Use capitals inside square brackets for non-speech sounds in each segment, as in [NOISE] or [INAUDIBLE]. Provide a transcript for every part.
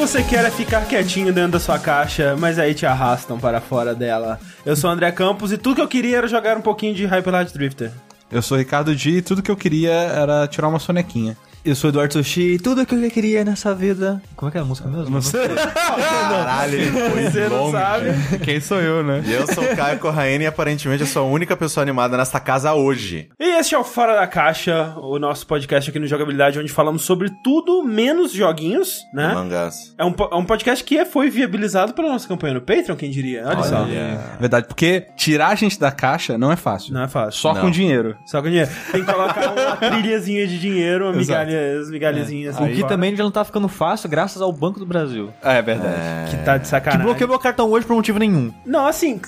você quer é ficar quietinho dentro da sua caixa, mas aí te arrastam para fora dela. Eu sou o André Campos e tudo que eu queria era jogar um pouquinho de Hyper Light Drifter. Eu sou o Ricardo Di e tudo que eu queria era tirar uma sonequinha. Eu sou o Eduardo Sushi e tudo que eu queria nessa vida. Como é que é a música mesmo? Não sei. Caralho, foi Você não sabe? Quem sou eu, né? E eu sou o Caio Corraine e aparentemente eu sou a única pessoa animada nesta casa hoje. E este é o Fora da Caixa, o nosso podcast aqui no Jogabilidade, onde falamos sobre tudo menos joguinhos, né? Mangás. É um, é um podcast que foi viabilizado pela nossa campanha no Patreon, quem diria? Olha, só. Olha. Verdade, porque tirar a gente da caixa não é fácil. Não é fácil. Só Não. com dinheiro. Só com dinheiro. Tem que colocar uma trilhazinha de dinheiro, uma migalha, as migalhazinhas O assim. que fora, também já não tá ficando fácil graças ao Banco do Brasil. É verdade. Que tá de Que sacanagem. bloqueou meu cartão hoje por motivo nenhum. Não, assim,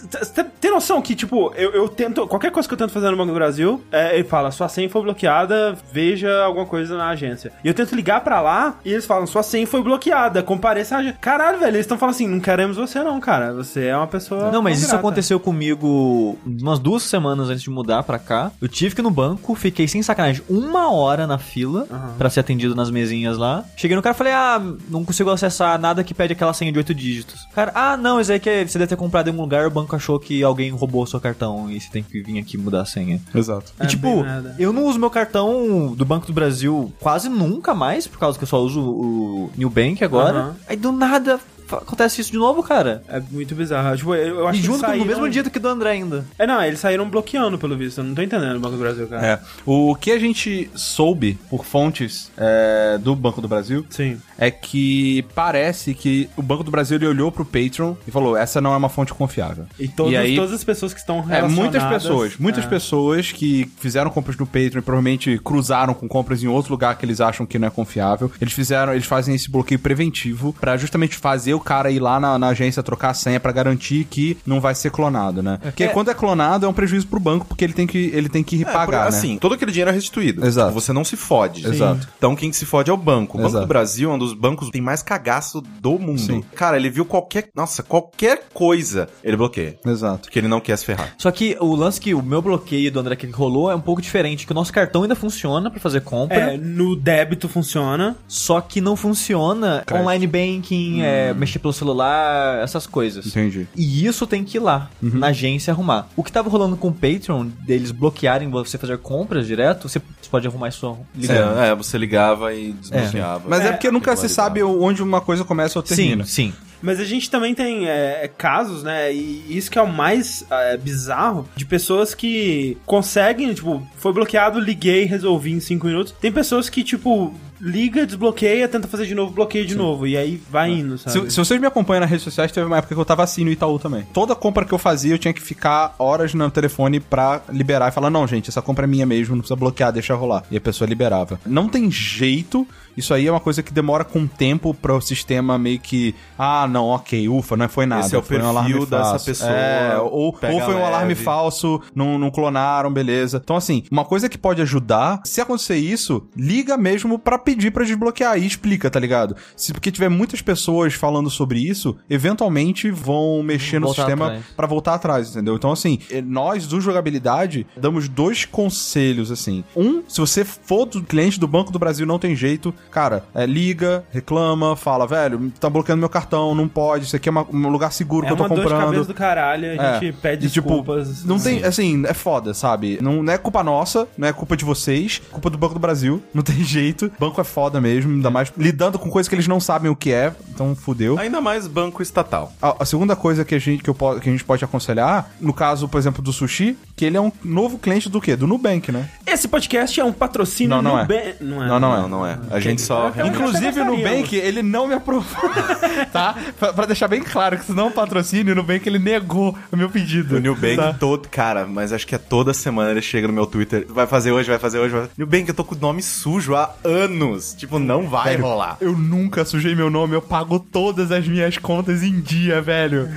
tem noção que, tipo, eu, eu tento. Qualquer coisa que eu tento fazer no Banco do Brasil, é, ele fala, sua senha foi bloqueada, veja alguma coisa na agência. E eu tento ligar pra lá e eles falam, sua senha foi bloqueada, compareça à agência. Caralho, velho, eles estão falando assim, não queremos você não, cara. Você é uma pessoa. Não, mas isso aconteceu comigo umas duas semanas antes de mudar pra cá. Eu tive que ir no banco, fiquei sem sacanagem uma hora na fila Aham. Pra ser atendido nas mesinhas lá. Cheguei no cara e falei, ah, não consigo acessar nada que pede aquela senha de oito dígitos. Cara, ah, não, isso aí que é- você deve ter comprado em algum lugar, o banco achou que alguém roubou o seu cartão e você tem que vir aqui mudar a senha. Exato. É e tipo, eu não uso meu cartão do Banco do Brasil quase nunca mais, por causa que eu só uso o New Bank agora. Aham. Aí do nada acontece isso de novo, cara. É muito bizarro. Tipo, eu, eu acho E que junto saíram... no mesmo dia do que do André ainda. É, não, eles saíram bloqueando, pelo visto. Eu não tô entendendo o Banco do Brasil, cara. É. O que a gente soube por fontes é, do Banco do Brasil Sim. é que parece que o Banco do Brasil ele olhou pro Patreon e falou: essa não é uma fonte confiável. E, todas, E aí- todas as pessoas que estão É, relacionadas... muitas pessoas, muitas é. pessoas que fizeram compras no Patreon e provavelmente cruzaram com compras em outro lugar que eles acham que não é confiável. Eles fizeram, eles fazem esse bloqueio preventivo pra justamente fazer o cara ir lá na, na agência trocar a senha pra garantir que não vai ser clonado, né? Porque quando é clonado é um prejuízo pro banco porque ele tem que ele tem que É, repagar, por- né? assim, todo aquele dinheiro é restituído. Exato. Você não se fode. Exato. Então quem se fode é o banco. O Banco Exato. do Brasil é um dos bancos que tem mais cagaço do mundo. Sim. Cara, ele viu qualquer. Nossa, qualquer coisa, ele bloqueia. Exato. Porque ele não quer se ferrar. Só que o lance que o meu bloqueio do André que rolou é um pouco diferente, que o nosso cartão ainda funciona pra fazer compra, É, no débito funciona. só que não funciona Crédito. online banking, é, mexer pelo celular, essas coisas. Entendi. E isso tem que ir lá, Uhum. na agência, arrumar. O que tava rolando com o Patreon, deles bloquearem você fazer compras direto, você pode arrumar isso ligando. É, é, você ligava e desbloqueava. Mas é, É, porque nunca se sabe onde uma coisa começa ou termina. Sim, sim. Mas a gente também tem é, casos, né? E isso que é o mais é, bizarro de pessoas que conseguem, tipo, foi bloqueado, liguei, resolvi em cinco minutos. Tem pessoas que, tipo, liga, desbloqueia, tenta fazer de novo, bloqueia de novo. E aí vai indo, sabe? Se, se vocês me acompanham nas redes sociais, teve uma época que eu tava assim no Itaú também. Toda compra que eu fazia, eu tinha que ficar horas no telefone pra liberar e falar: não, gente, essa compra é minha mesmo, não precisa bloquear, deixa rolar. E a pessoa liberava. Não tem jeito. Isso aí é uma coisa que demora com tempo para o sistema meio que. Ah, não, ok, ufa, não foi nada. Esse é o foi um perfil alarme dessa falso. pessoa, É, ou, ou foi um leve. alarme falso, não, não clonaram, beleza. Então, assim, uma coisa que pode ajudar, se acontecer isso, liga mesmo pra pedir pra desbloquear e explica, tá ligado? Se porque tiver muitas pessoas falando sobre isso, eventualmente vão mexer no Voltar sistema pra voltar atrás, entendeu? Então, assim, eh, nós do jogabilidade damos dois conselhos, assim. Um, se você for do cliente do Banco do Brasil, não tem jeito, cara, é, liga, reclama, fala, velho, tá bloqueando meu cartão, não pode, isso aqui é uma- um lugar seguro é que eu tô uma dor de cabeça comprando. do caralho, a É. gente pede E, tipo, desculpas. Não tem, assim, é foda, sabe? Não, não é culpa nossa, não é culpa de vocês, é culpa do Banco do Brasil, não tem jeito. Banco é foda mesmo, ainda mais lidando com coisas que eles não sabem o que é, então fudeu. Ainda mais banco estatal. A, a segunda coisa que a, gente, que, eu, que a gente pode aconselhar, no caso, por exemplo, do Sushi, que ele é um novo cliente do quê? Do Nubank, né? Esse podcast é um patrocínio Não, não é. Nubank- Não é. Não, não é. Não, não é. A gente só. Inclusive, o. Nubank, ele não me aprovou, [LAUGHS] tá? Pra, pra deixar bem claro que se não é um patrocínio, o Nubank, ele negou o meu pedido. O New Bank tá? todo, cara, mas acho que é toda semana ele chega no meu Twitter. Vai fazer hoje, vai fazer hoje. Vai... New Bank, eu tô com o nome sujo há anos. Tipo, não vai Sério, rolar. Eu nunca sujei meu nome, eu pago todas as minhas contas em dia, velho.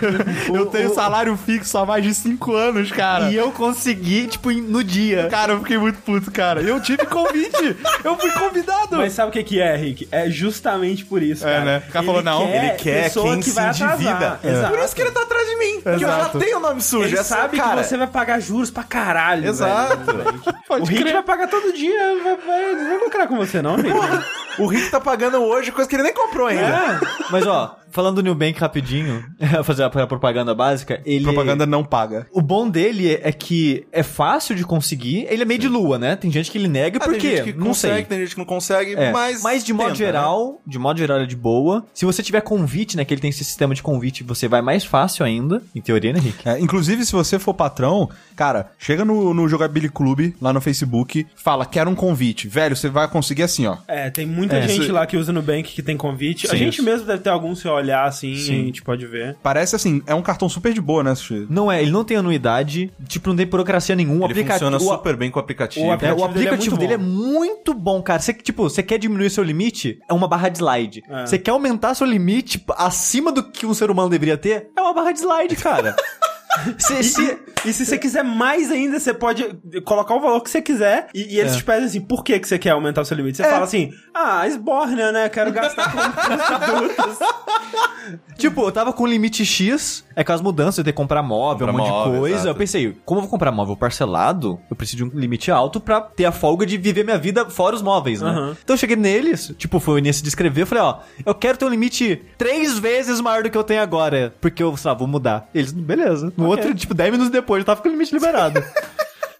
[LAUGHS] eu tenho salário fixo há mais de 5 anos, cara. E eu consegui, tipo, no dia. Cara, eu fiquei muito puto, cara. Eu tive convite. eu fui convidado. Mas sabe o que, que é, Rick? É justamente por isso, É, cara. né? O cara falou, não, ele quer pessoa quem que se endivida. atrasar. É. Por isso que ele tá atrás de mim. Porque eu já tenho o nome sujo. Ele Essa- sabe cara, que você vai pagar juros pra caralho, Exato. velho. Pode o Rick crer. vai pagar todo dia, vai, vai, não vai lucrar com você não, Rick. O Rick tá pagando hoje coisa que ele nem comprou ainda. Mas ó, falando do Nubank rapidinho, [LAUGHS] fazer a propaganda básica, ele. Propaganda não paga. O bom dele é que é fácil de conseguir, ele é meio de lua, né? Tem gente que ele nega Ah, por tem gente não consegue, sei. tem gente que não consegue, É, mas. de modo tenta, né? geral, de modo geral ele é de boa. Se você tiver convite, né, que ele tem esse sistema de convite, você vai mais fácil ainda, em teoria, né, Rick? É, inclusive, se você for patrão, cara, chega no, no Jogabili Clube, lá no Facebook, fala, quero um convite. Velho, você vai conseguir assim, ó. É, tem muita É, gente isso- lá que usa Nubank que tem convite. a Sim, gente isso. mesmo deve ter algum se olhar assim, a gente pode ver. Parece assim, é um cartão super de boa, né, Sushi? Não é, ele não tem anuidade, tipo, não tem burocracia nenhuma. Ele funciona o- super bem com o aplicativo. o É, aplicativo o aplicativo dele dele é é muito muito bom, cara. Você, tipo, você quer diminuir seu limite? É uma barra de slide. É. Você quer aumentar seu limite acima do que um ser humano deveria ter? É uma barra de slide, cara. [LAUGHS] [LAUGHS] Cê- cê- E se você quiser mais ainda, você pode colocar o valor que você quiser e, e eles É. te pedem assim, por que, que você quer aumentar o seu limite? Você fala assim, ah, esborna, né? Quero gastar com. [LAUGHS] Tipo, eu tava com limite X, é com as mudanças, eu ter que comprar móvel, Comprar um monte móvel, de coisa. exato. Eu pensei, como eu vou comprar móvel parcelado, eu preciso de um limite alto pra ter a folga de viver minha vida fora os móveis, né? Aham. Então eu cheguei neles, tipo, foi nesse de escrever, eu falei, ó, eu quero ter um limite três vezes maior do que eu tenho agora, porque eu, sei lá, vou mudar. Eles, beleza. No outro, tipo, 10 minutos depois, eu tava com o limite liberado. [LAUGHS]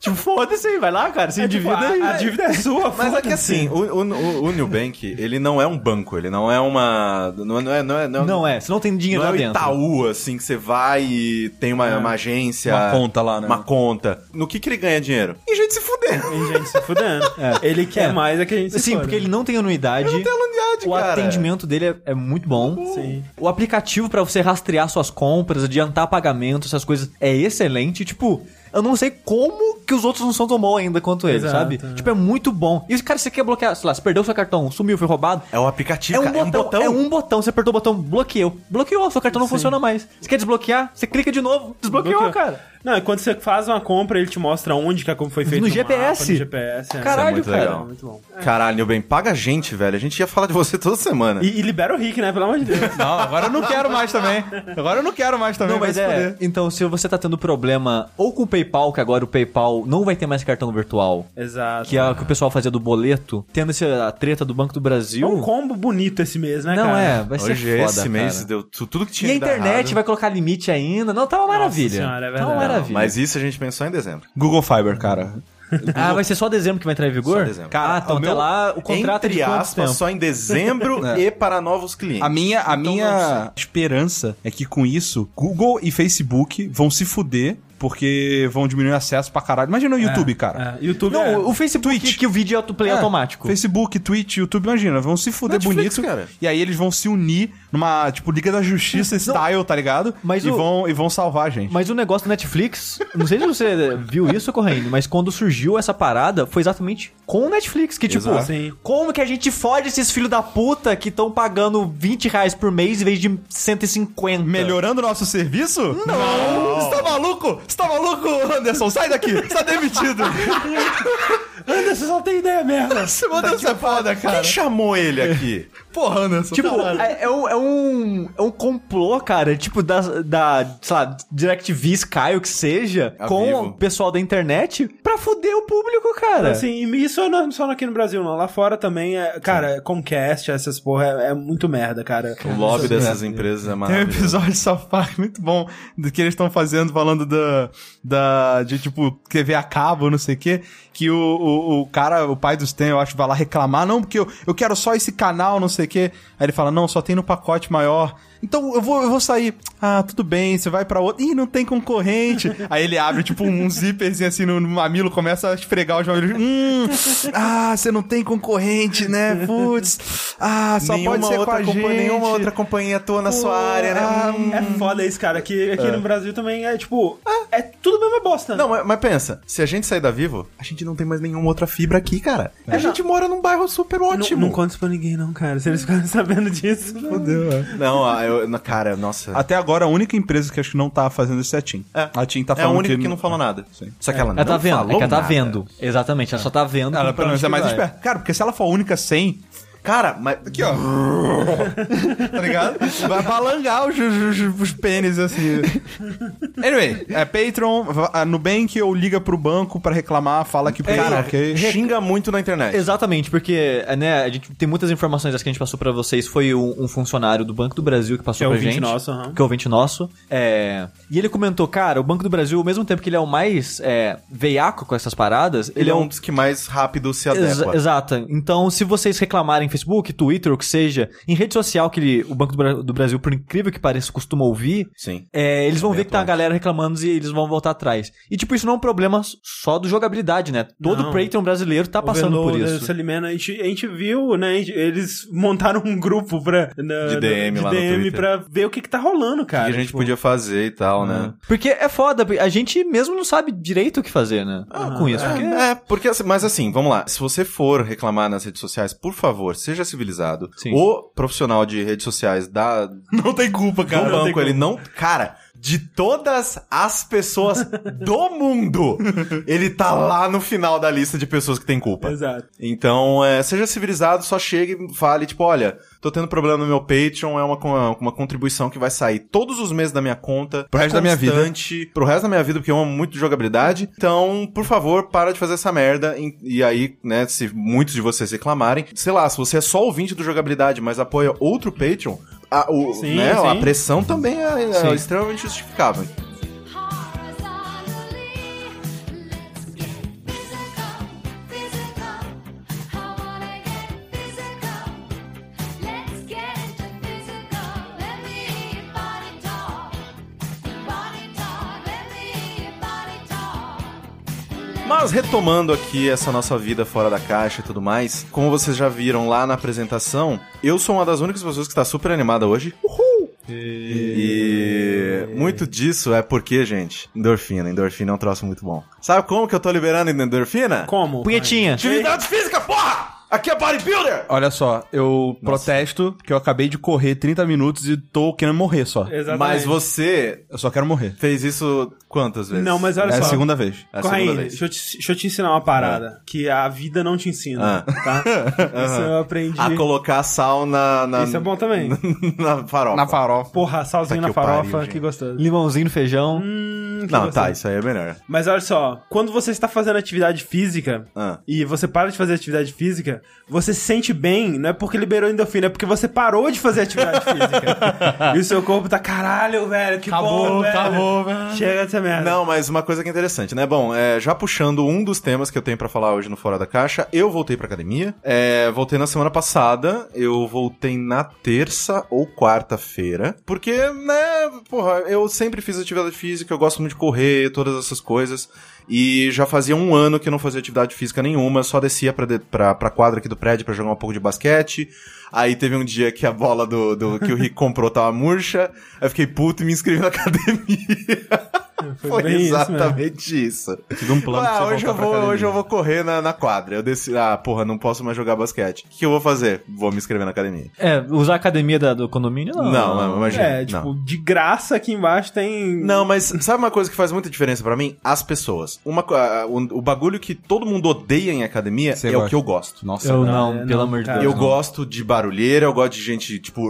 tipo, foda-se aí, vai lá, cara, se É, tipo, endivida aí. a, a dívida é [LAUGHS] sua, Mas é que assim, o, o, o, o Nubank, ele não é um banco, ele não é uma. Não é. Não é, não é, não Não é, você não tem dinheiro Não é lá o dentro. Itaú, assim, que você vai e tem uma, uma agência. Uma conta lá, né? Uma conta. No que, que ele ganha dinheiro? Em gente se fuder. Tem gente se fudendo. [LAUGHS] Ele quer É. mais é que a gente se Sim, porque ele não tem anuidade. Não tem anuidade, O cara. atendimento dele é, é muito bom. Sim. O aplicativo pra você rastrear suas compras, adiantar pagamento, essas coisas é excelente. Tipo, eu não sei como que os outros não são tão bons ainda quanto ele, Exato, sabe? é. Tipo, é muito bom. E, cara, você quer bloquear, sei lá, você perdeu seu cartão, sumiu, foi roubado. É o aplicativo, É um, cara. botão, é um botão, você apertou o botão, bloqueou. Bloqueou, seu cartão não funciona mais. Você quer desbloquear? Você clica de novo, desbloqueou, Bloqueou. cara. Não, e quando você faz uma compra, ele te mostra onde que a compra foi feita No mapa, GPS. no GPS. é. Caralho, muito cara. legal. Muito bom. Caralho, Nilben, paga a gente, velho. A gente ia falar de você toda semana. E, e libera o Rick, né? Pelo amor de Deus. [LAUGHS] Não, agora eu não quero mais também. Agora eu não quero mais também. Não, mas é. Então, se você tá tendo problema ou com o PayPal, que agora o PayPal não vai ter mais cartão virtual, Exato. que é o que o pessoal fazia do boleto, tendo essa treta do Banco do É Brasil. um combo bonito esse mês, né, não cara? é, vai ser Hoje, foda, esse mês, cara. deu tu- tudo que E tinha a que dar internet vai colocar limite ainda. Não, tá uma maravilha. senhora, é tá uma verdade. Maravilha. Mas isso a gente pensou em dezembro. Google Fiber, cara. Ah, vai ser só dezembro que vai entrar em vigor? Só dezembro. Cara, ah, então o até meu- lá o contrato é Entre de quanto aspas, tempo? só em dezembro [LAUGHS] É. e para novos clientes. A minha, a Então, minha esperança é que com isso, Google e Facebook vão se fuder porque vão diminuir o acesso pra caralho. Imagina o YouTube, cara. É, YouTube Não, é... o Facebook Twitch. que o vídeo é autoplay É, automático. Facebook, Twitch, YouTube, imagina, vão se fuder Netflix, bonito. cara. E aí eles vão se unir numa, tipo, Liga da Justiça style, tá ligado? Mas e, o- vão, e vão salvar a gente. Mas o negócio do Netflix, não sei se você viu isso correndo, mas quando surgiu essa parada, foi exatamente com o Netflix, que tipo. Sim. como que a gente fode esses filhos da puta que estão pagando 20 reais por mês em vez de 150? Melhorando o nosso serviço? Não! Você tá maluco? Você tá maluco, Anderson? Sai daqui! Você tá demitido! Anderson só tem ideia merda. Você manda ser foda, cara. Quem chamou ele aqui? Porra, Anderson. Tipo, caralho. é, é um, é, um, é um complô, cara, tipo, da, da sei lá, DirecTV, Sky, o que seja, Ao com vivo. o pessoal da internet pra fuder o público, cara. Assim, e isso não é só aqui no Brasil, não. Lá fora também é. Cara, Comcast, essas porra, é, é muito merda, cara. O lobby dessas é. empresas é Tem um maravilhoso. episódio de Park muito bom do que eles estão fazendo, falando da, da. de tipo, TV a cabo, não sei o quê. Que o, o, o cara, o pai dos Stan, eu acho, vai lá reclamar, não, porque eu, eu quero só esse canal, não sei o quê. Aí ele fala, não, só tem no pacote maior. Então eu vou, eu vou sair. Ah, tudo bem, você vai pra outro. Ih, não tem concorrente. [LAUGHS] Aí ele abre, tipo, um zíperzinho assim no, no mamilo, começa a esfregar os mamilos. Hum, ah, você não tem concorrente, né? Putz. Ah, só nenhuma pode ser outra com a companhia, gente. Nenhuma outra companhia atua na sua área, né? ah, Hum. É foda isso, cara. Aqui, aqui no Brasil também é tipo. É tudo mesma bosta. Não, mas, mas pensa, se a gente sair da Vivo, a gente não tem mais nenhuma outra fibra aqui, cara. A gente mora num bairro super não, ótimo. não conta isso pra ninguém, não, cara. Se eles ficarem [LAUGHS] sabendo disso. Fudeu, é. Não, ah, eu, na- cara, nossa. Até agora, a única empresa que acho que não tá fazendo isso é a TIM. É. A TIM tá é a falando única que, não falou nada. Sim. Só que ela não Ela tá vendo, falou é que ela tá nada. vendo. Exatamente, ela só tá vendo. Ela, pelo menos, onde é mais que esperta. Cara, porque se ela for a única sem, Cara, mas. Aqui, ó. [LAUGHS] tá ligado? Vai balangar os, os, os pênis, assim. Anyway, é Patreon, a Nubank ou liga pro banco pra reclamar, fala que o Patreon Cara, é ok. xinga muito na internet. Exatamente, porque né, a gente tem muitas informações que a gente passou pra vocês. Foi um, um funcionário do Banco do Brasil que passou Que é pra ouvinte gente. nosso. Que é ouvinte nosso. É, e ele comentou, cara, o Banco do Brasil, ao mesmo tempo que ele é o mais é, veiaco com essas paradas, Ele é um dos que mais rápido se adequa. exato. Então, se vocês reclamarem em Facebook, Twitter, ou que seja, em rede social que ele- o Banco do, Bra- do Brasil, por incrível que pareça, costuma ouvir, Sim. é, eles vão ver que tá a galera reclamando e eles vão voltar atrás. E, tipo, isso não é um problema só do jogabilidade, né? Todo Não. Patreon brasileiro tá passando por Overloader, isso. Salimena, a gente, a gente viu, né? gente- eles montaram um grupo pra, na- De DM de lá no DM pra ver o que, que tá rolando, O cara. que a gente tipo, podia fazer e tal, né? Porque é foda, a gente mesmo não sabe direito o que fazer, né? com isso. Porque... É, é, porque assim, mas assim, vamos lá. Se você for reclamar nas redes sociais, por favor, seja civilizado. Sim. O profissional de redes sociais da Não tem culpa, do cara. tem banco, ele como. não. Cara, de todas as pessoas do mundo, ele tá lá no final da lista de pessoas que tem culpa. Exato. Então, é, seja civilizado, só chegue e fale, tipo, olha, tô tendo problema no meu Patreon, é uma, uma, uma contribuição que vai sair todos os meses da minha conta. Pro resto da minha vida. Pro resto da minha vida, porque eu amo muito jogabilidade. Então, por favor, para de fazer essa merda. E, e aí, né, se muitos de vocês reclamarem, sei lá, se você é só ouvinte do jogabilidade, mas apoia outro Patreon, a, o, Sim, né, a sim. pressão também é, é extremamente justificável. Mas retomando aqui essa nossa vida fora da caixa e tudo mais, como vocês já viram lá na apresentação, eu sou uma das únicas pessoas que está super animada hoje. Uhul! E muito disso é porque, gente, endorfina. Endorfina é um troço muito bom. Sabe como que eu tô liberando endorfina? Como? Punhetinha. Atividade física, porra! Aqui é bodybuilder! Olha só, eu protesto que eu acabei de correr 30 minutos e tô querendo morrer só. Exatamente. Mas você Eu só quero morrer. fez isso quantas vezes? Não, mas olha é só. a segunda vez. É a Corre segunda aí, vez. deixa eu, te, deixa eu te ensinar uma parada que a vida não te ensina, Ah. tá? [LAUGHS] Isso eu aprendi. A colocar sal na... na Isso é bom também. [LAUGHS] na farofa. Na farofa. Porra, salzinho Puta na farofa, pariu, que gostoso. Limãozinho no feijão. Hum, que Não, gostoso. tá, isso aí é melhor. Mas olha só, quando você está fazendo atividade física Ah. e você para de fazer atividade física, você se sente bem, não é porque liberou endorfina, é porque você parou de fazer atividade física. [LAUGHS] e o seu corpo tá, caralho, velho, que bom, velho. velho. Chega dessa merda. Não, mas uma coisa que é interessante, né? Bom, é, já puxando um dos temas que eu tenho pra falar hoje no Fora da Caixa, eu voltei pra academia. É, voltei na semana passada, eu voltei na terça ou quarta-feira. Porque, né, porra, eu sempre fiz atividade física, eu gosto muito de correr, todas essas coisas. E já fazia um ano que eu não fazia atividade física nenhuma, só descia pra, de, pra, pra quadra aqui do prédio pra jogar um pouco de basquete. Aí teve um dia que a bola do, do que o Rick comprou tava murcha. Aí fiquei puto e me inscrevi na [LAUGHS] academia. [LAUGHS] Foi, isso mesmo. exatamente isso. Tive um plano Ah, hoje eu, vou, hoje eu vou correr na, na quadra. Eu desci. Ah, porra, não posso mais jogar basquete. O que, eu vou fazer? Vou me inscrever na academia. É, usar a academia da- do condomínio, não. Não, não, imagina. É, tipo, não. de graça aqui embaixo tem. Não, mas sabe uma coisa que faz muita diferença pra mim? As pessoas. Uma, o, o bagulho que todo mundo odeia em academia Você é o gosta? que eu gosto. Nossa, Eu não, é, pelo não, amor de. Deus. Eu não. gosto de barulheira, eu gosto de gente, tipo.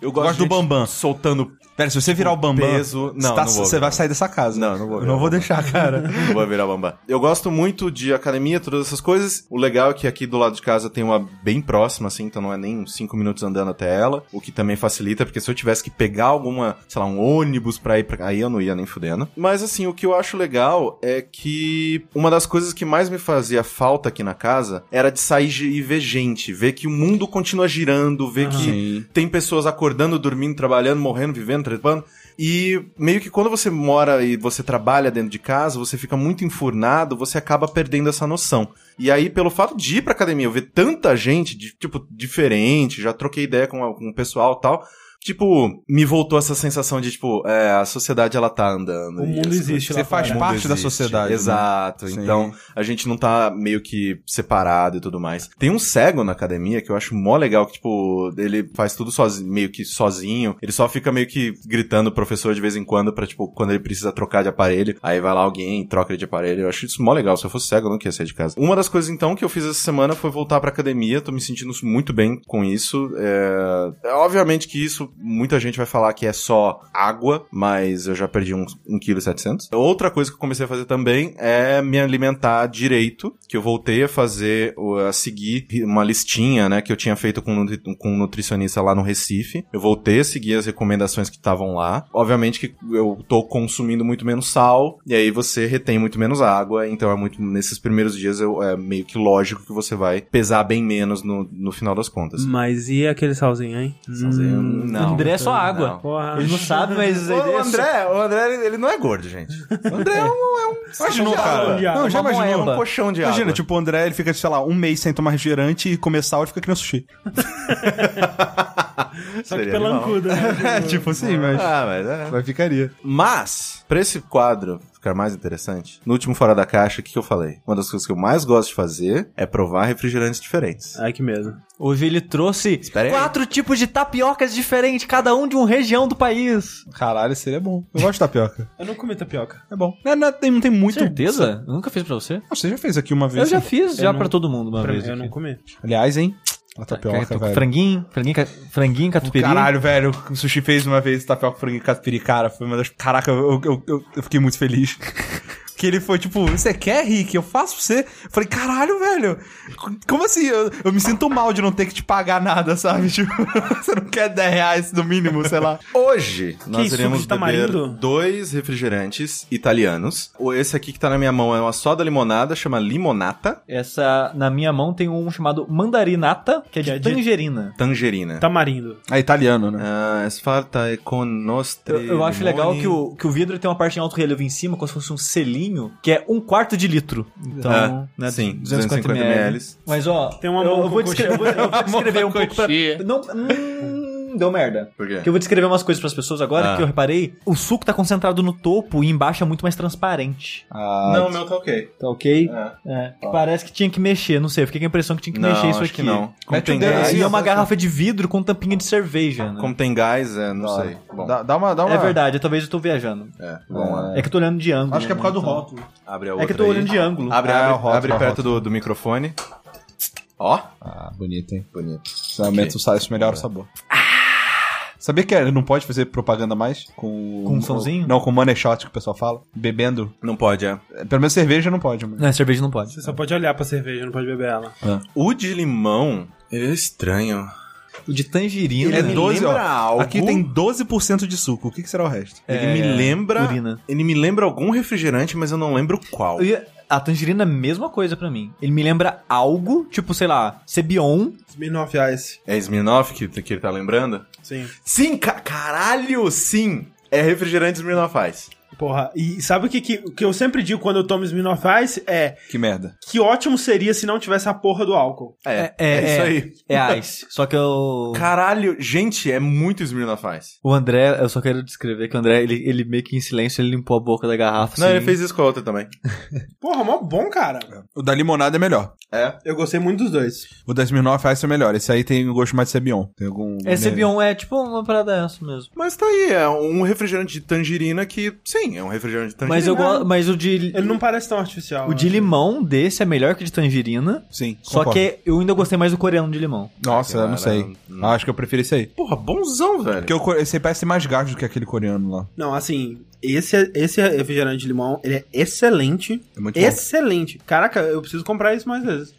Eu gosto, Gosto de do gente Bambam. soltando. Pera, se você virar o Bambam, peso- não, você, tá- não vou você vai sair dessa casa. Não, não vou Eu não vou deixar, cara. [LAUGHS] Não vou virar bambam. Eu gosto muito de academia, todas essas coisas. O legal é que aqui do lado de casa tem uma bem próxima, assim, então não é nem uns 5 minutos andando até ela. O que também facilita, porque se eu tivesse que pegar alguma, sei lá, um ônibus pra ir pra. Aí eu não ia nem fudendo. Mas assim, o que eu acho legal é que uma das coisas que mais me fazia falta aqui na casa era de sair e ver gente, ver que o mundo continua girando, ver que Sim. tem pessoas acordando, dormindo, trabalhando, morrendo, vivendo, trepando. E meio que quando você mora e você trabalha dentro de casa, você fica muito enfurnado, você acaba perdendo essa noção. E aí, pelo fato de ir pra academia, eu ver tanta gente, de, tipo, diferente, já troquei ideia com, com o pessoal tal, tipo, me voltou essa sensação de, tipo, é, a sociedade ela tá andando. O e mundo as existe Você lá faz fora. parte da sociedade, né? Exato. Sim. Então, a gente não tá meio que separado e tudo mais. Tem um cego na academia que eu acho mó legal, que, tipo, ele faz tudo sozinho, meio que sozinho. Ele só fica meio que gritando o professor de vez em quando pra, tipo, quando ele precisa trocar de aparelho. Aí vai lá alguém, troca ele de aparelho. Eu acho isso mó legal. Se eu fosse cego, eu não queria sair de casa. Uma das coisas, então, que eu fiz essa semana foi voltar pra academia. Tô me sentindo muito bem com isso. É... é obviamente que isso, muita gente vai falar que é só água, mas eu já perdi uns 1,7 kg. Outra coisa que eu comecei a fazer também é me alimentar direito, que eu voltei a fazer, a seguir uma listinha, né, que eu tinha feito com, um com um nutricionista lá no Recife. Eu voltei a seguir as recomendações que estavam lá. Obviamente que eu tô consumindo muito menos sal, e aí você retém muito menos água, então é muito, nesses primeiros dias eu, é meio que lógico que você vai pesar bem menos no, no final das contas. Mas e aquele salzinho, hein? Salzinho, Hum, não. André é só água. Não. Ele não sabe, mas O ele é só- André, o André, ele, não é gordo, gente. O André é um, é um [LAUGHS] Imaginou, de cara? água. Não, já imaginou? um colchão de Imagina, água. tipo, o André, ele fica, sei lá, um mês sem tomar refrigerante e comer sal, ele fica que nem sushi. [LAUGHS] [LAUGHS] Só que pelancudo, né? É, [LAUGHS] tipo assim, mas... Ah, mas é. Mas ficaria. Mas, pra esse quadro ficar mais interessante, no último Fora da Caixa, o que, que eu falei? Uma das coisas que eu mais gosto de fazer é provar refrigerantes diferentes. Ai, que medo. Hoje ele trouxe quatro tipos de tapiocas diferentes, cada um de uma região do país. Caralho, seria bom. Eu gosto de tapioca. [LAUGHS] Eu não comi tapioca. É bom. Não, não, tem, não tem muito... Certeza? Eu nunca fiz pra você? Ah, Você já fez aqui uma vez. Eu já fiz, já não- pra todo mundo uma Pra vez. mim, eu não comi. Aliás, hein? A tapioca, velho. Franguinho, franguinho, franguinho, catupiry. Caralho, velho, o Sushi fez uma vez tapioca frango e catupiry, cara, foi uma das... Caraca, eu, eu, eu fiquei muito feliz. Que ele foi tipo, você quer, Rick? Eu faço pra você. Eu falei, caralho, velho. Como assim? Eu, eu me sinto mal de não ter que te pagar nada, sabe? [LAUGHS] Tipo, você não quer 10 reais no mínimo, sei lá. Hoje, nós suco iremos beber dois refrigerantes italianos. Esse aqui que tá na minha mão é uma soda limonada, chama Limonata Essa, na minha mão, tem um chamado mandarinata, que é de Que é de- tangerina. Tangerina. Tamarindo. É italiano, né? Ah, esfarta e con nostri Eu, eu acho legal que o, que o vidro tem uma parte em alto relevo em cima, como se fosse um selinho, que é um quarto de litro. Então, É, né, sim, 250 ml. Mas, ó, Tem uma eu, eu vou descrever, eu vou, eu vou descrever um pouco pra... Não, hum, deu merda. Por quê? Que eu vou descrever umas coisas pras pessoas agora, Ah. que eu reparei. O suco tá concentrado no topo e embaixo é muito mais transparente. Ah, Não, o meu tá ok. Tá ok? É. É. que Parece que tinha que mexer, não sei. Eu fiquei com a impressão que tinha que Não, mexer isso acho aqui. não. Como Mete tem gás, assim, E é uma tá- garrafa de vidro com tampinha de cerveja, né? como tem gás, é, não sei. Bom, Dá, dá uma, dá uma... É verdade, talvez eu tô viajando. é, vamos lá. É que eu tô olhando de ângulo. Acho que é por causa do então. rótulo. Abre a É outra que eu tô aí. olhando de ângulo. Abre, Ah, abre, o rótulo, abre o perto do, do microfone. Ó, Ah, bonito, hein? bonito. Isso aumenta o sa- isso melhora o sabor. Sabia que ele não pode fazer propaganda mais? Com, Com um sonzinho? Não, com money shot que o pessoal fala. Bebendo. Não pode, é. Pelo menos cerveja não pode, mano. Não, cerveja não pode. Você só pode olhar pra cerveja, não pode beber ela. O de limão, ele é estranho. O de tangerina. Ele é me 12, ó. lembra algo- Aqui tem 12% de suco. O que, que será o resto? Ele me lembra. urina. Ele me lembra algum refrigerante, mas eu não lembro qual. Eu ia- A tangerina é a mesma coisa pra mim. Ele me lembra algo, tipo, sei lá, Cebion. Smirnoff Ice. É Smirnoff que, que ele tá lembrando? Sim. Sim, ca caralho, sim! É refrigerante Smirnoff Ice. Porra, e sabe o que, que, que eu sempre digo quando eu tomo Smirnoff Ice? É Que merda. que ótimo seria se não tivesse a porra do álcool. É, é, isso aí. É ice. Só que eu. Caralho, gente, é muito Smirnoff Ice. O André, eu só quero descrever que o André, ele, ele meio que em silêncio, ele limpou a boca da garrafa. Não, assim. ele fez isso com a outra também. [LAUGHS] Porra, mó bom, cara. O da limonada é melhor. É. Eu gostei muito dos dois. O da Smirnoff Ice é melhor. Esse aí tem um gosto mais de Cebion. Tem algum... É Cebion, é tipo uma parada essa mesmo. Mas tá aí, é um refrigerante de tangerina que, sim, é um refrigerante de tangerina. Mas eu gosto. Mas o de. Ele não parece tão artificial. O de né? limão desse é melhor que o de tangerina. Sim, Só concordo. que eu ainda gostei mais do coreano de limão. Nossa, eu não sei. Acho que eu prefiro esse aí. Porra, bonzão, velho. Porque o co- esse aí parece mais gasto do que aquele coreano lá. Não, assim, esse, esse refrigerante de limão, ele é excelente. É muito bom. excelente. Caraca, eu preciso comprar isso mais vezes.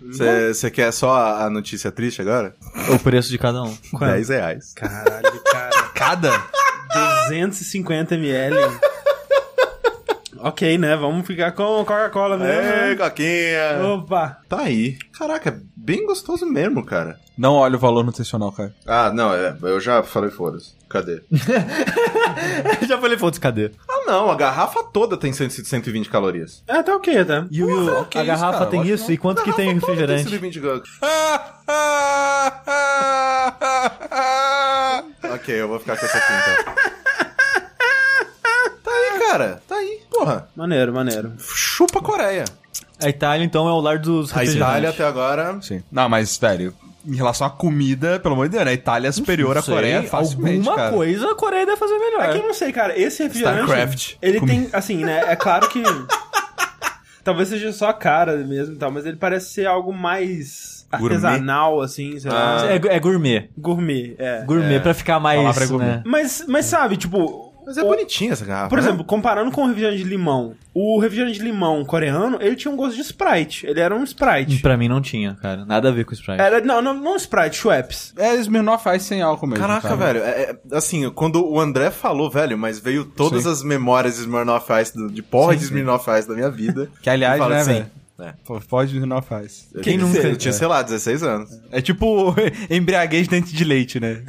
Você quer só a, a notícia triste agora? O preço de cada um. 10 reais. Caralho, cara. Cada? 250 ml. Ok, né? Vamos ficar com Coca-Cola mesmo. Ei, né? Coquinha! Opa. Tá aí. Caraca, é bem gostoso mesmo, cara. Não olha o valor nutricional, cara. Ah, não, é, eu já falei foda-se. Cadê? [LAUGHS] Já falei, foda-se, cadê? ah, não, a garrafa toda tem 100, 120 calorias. É, tá ok, tá? E o, Porra, que a isso, garrafa cara? tem isso? que E quanto que tem toda tem refrigerante? 120 gal- [LAUGHS] ok, eu vou ficar com essa aqui então. Tá aí, cara. Porra. Maneiro, maneiro. Chupa a Coreia. A Itália, então, é o lar dos A. Itália até agora. Sim. Não, mas, velho, em relação à comida, pelo amor de Deus, né? A Itália é superior à Coreia facilmente, Alguma cara. coisa a Coreia deve fazer melhor. É que eu não sei, cara, esse refrigerante. StarCraft. Ele Comi- tem, assim, né? É claro que. [LAUGHS] talvez seja só a cara mesmo e tal, mas ele parece ser algo mais Gourmet? artesanal, assim, sei lá. É, é gourmet. Gourmet, é. Gourmet pra ficar mais, é gourmet. né? Mas, mas sabe, tipo. Mas é o- bonitinha essa garrafa. Por né? exemplo, comparando com o refrigerante de limão, o refrigerante de limão coreano, ele tinha um gosto de Sprite. Ele era um Sprite. Pra mim não tinha, cara. Nada a ver com Sprite. Era, não, não, não Sprite, Schweppes. É Smirnoff Ice sem álcool mesmo. Caraca, cara. velho, é- é- assim, quando o André falou, velho, mas veio todas Sim. as memórias de Smirnoff Ice, de porra de Smirnoff Ice da minha vida. Que, aliás, né, assim, velho? É. Smirnoff Ice. Eu Quem tinha- nunca? Eu tinha, sei lá, 16 anos. É tipo [LAUGHS] embriaguez dente de leite, né?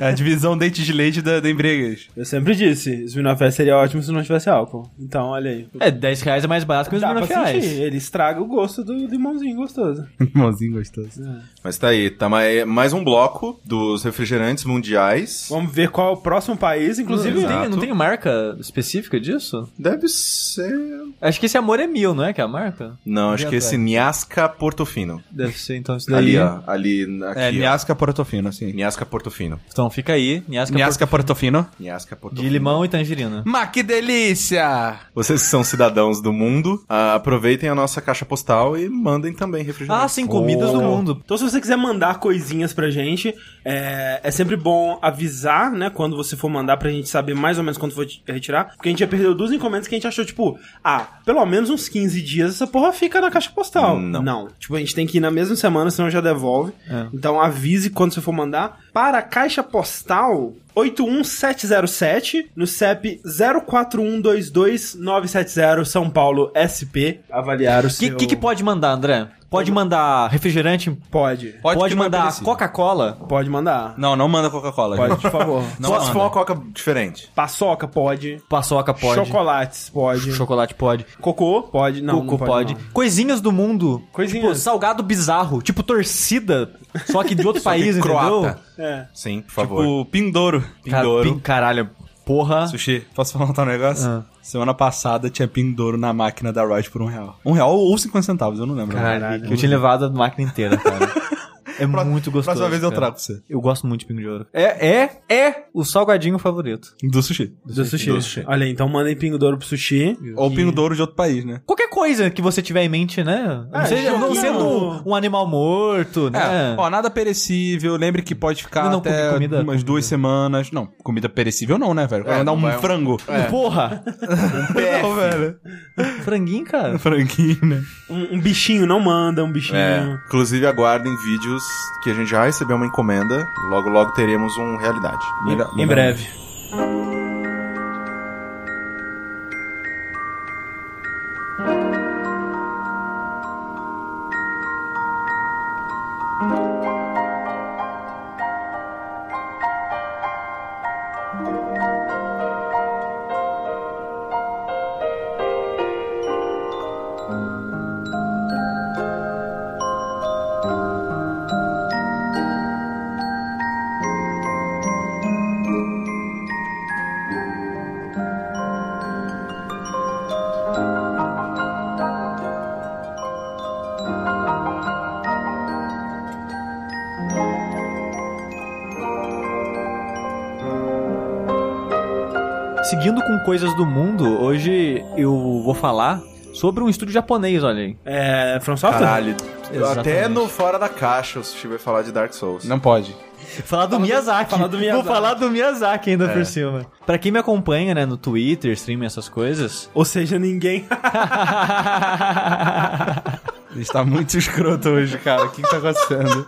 É [LAUGHS] a divisão dente de leite da, da embriaguez. Eu sempre disse, Smirnoff Ice seria ótimo se não tivesse álcool. Então, olha aí. É, 10 reais é mais barato que os Smirnoff Ice. ele estraga o gosto do limãozinho gostoso. [LAUGHS] Irmãozinho gostoso. Mas tá aí, tá mais, mais um bloco dos refrigerantes mundiais. Vamos ver qual é o próximo país, inclusive. Exato. Tem, não tem marca específica disso? Deve ser... Acho que esse Amor é Mil, não é que é a marca? Não, acho que esse Niasca Portofino. Deve ser, então isso daí. Ali, ó. Ali, aqui, É, ó. Niasca Portofino, assim. Niasca Portofino. Então fica aí, Niasca, Niasca Portofino. Niasca Porto- Portofino. de limão e tangerina. Mas que delícia! Vocês que são cidadãos do mundo, ah, aproveitem a nossa caixa postal e mandem também refrigerantes. Ah, sim, comidas do mundo. Então, se você quiser mandar coisinhas pra gente, é, é sempre bom avisar, né? Quando você for mandar pra gente saber mais ou menos quando for retirar. Porque a gente já perdeu duas encomendas que a gente achou, tipo, ah, pelo menos uns 15 dias essa porra fica na caixa postal. Não. Tipo, a gente tem que ir na mesma semana, senão já devolve. Então, avise quando você for mandar. Para a caixa postal 81707, no CEP 04122970, São Paulo, SP. Avaliar o O que, seu... que, que pode mandar, André? Pode mandar refrigerante? Pode. Pode Pode, que não é mandar. Coca-Cola? Pode mandar. Não, não manda Coca-Cola. Pode, gente. por favor. Não Só se manda. for uma coca diferente. Paçoca, pode. Paçoca pode. Chocolates, pode. Chocolate pode. Cocô, pode. Não, Coco não pode. não. Coisinhas do mundo. Coisinhas. Tipo, salgado bizarro. Tipo torcida. Só que de [LAUGHS] outro país, entendeu? croata. É. Sim, por favor. O Pindouro. Cara, Pindouro. pin- caralho. Porra. Sushi, posso falar um negócio? Ah. Semana passada tinha Pindouro na máquina da Ride por um real. Um real ou 50 centavos, eu não lembro. Caralho. Eu tinha levado a máquina inteira, cara. [LAUGHS] É muito gostoso. Próxima vez eu trago pra você. Eu gosto muito de pingo de ouro. É, é, é o salgadinho favorito. Do sushi. Do sushi. Do sushi. Olha então mandem pingo douro pro sushi. Ou Pindouro de outro país, né? Qualquer coisa que você tiver em mente, né? Não, É, seja, não sendo um, um animal morto, né? É, ó, nada perecível. Lembre que pode ficar Não, não, até comida- umas comida. duas semanas. Não, comida perecível não, né, velho? Vai É, mandar não um vai- frango. [LAUGHS] Porra! [LAUGHS] Não, velho. Franguinho, cara. Franguinho, né? Um, um bichinho, não manda um bichinho. É, inclusive aguardem vídeos que a gente já recebeu uma encomenda. Logo, logo teremos um realidade. Em melhor- breve. Coisas do mundo, hoje eu vou falar sobre um estúdio japonês, olha aí. É, From Software? Caralho. Exatamente. Até no Fora da Caixa o Sushi vai falar de Dark Souls. Não pode. Falar do Miyazaki. falar do Miyazaki. Vou falar do Miyazaki ainda por cima. Pra quem me acompanha, né, no Twitter, stream essas coisas. Ou seja, ninguém. [LAUGHS] Está muito escroto hoje, cara. O que, que tá acontecendo?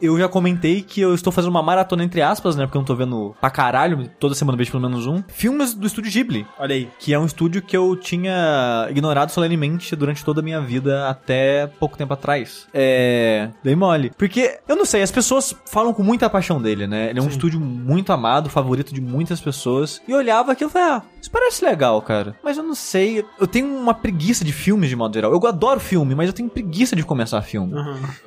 Eu já comentei que eu estou fazendo uma maratona entre aspas, né, porque eu não tô vendo pra caralho, toda semana eu vejo pelo menos um. Filmes do estúdio Ghibli. Olha aí. Que é um estúdio que eu tinha ignorado solenemente durante toda a minha vida até pouco tempo atrás. É. Dei mole. Porque, eu não sei, as pessoas falam com muita paixão dele, né? Ele é um estúdio muito amado, favorito de muitas pessoas. E eu olhava aquilo e falei, ah, isso parece legal, cara. Mas eu não sei. Eu tenho uma preguiça de filmes de modo geral. Eu adoro filme, mas eu tenho preguiça de começar filme.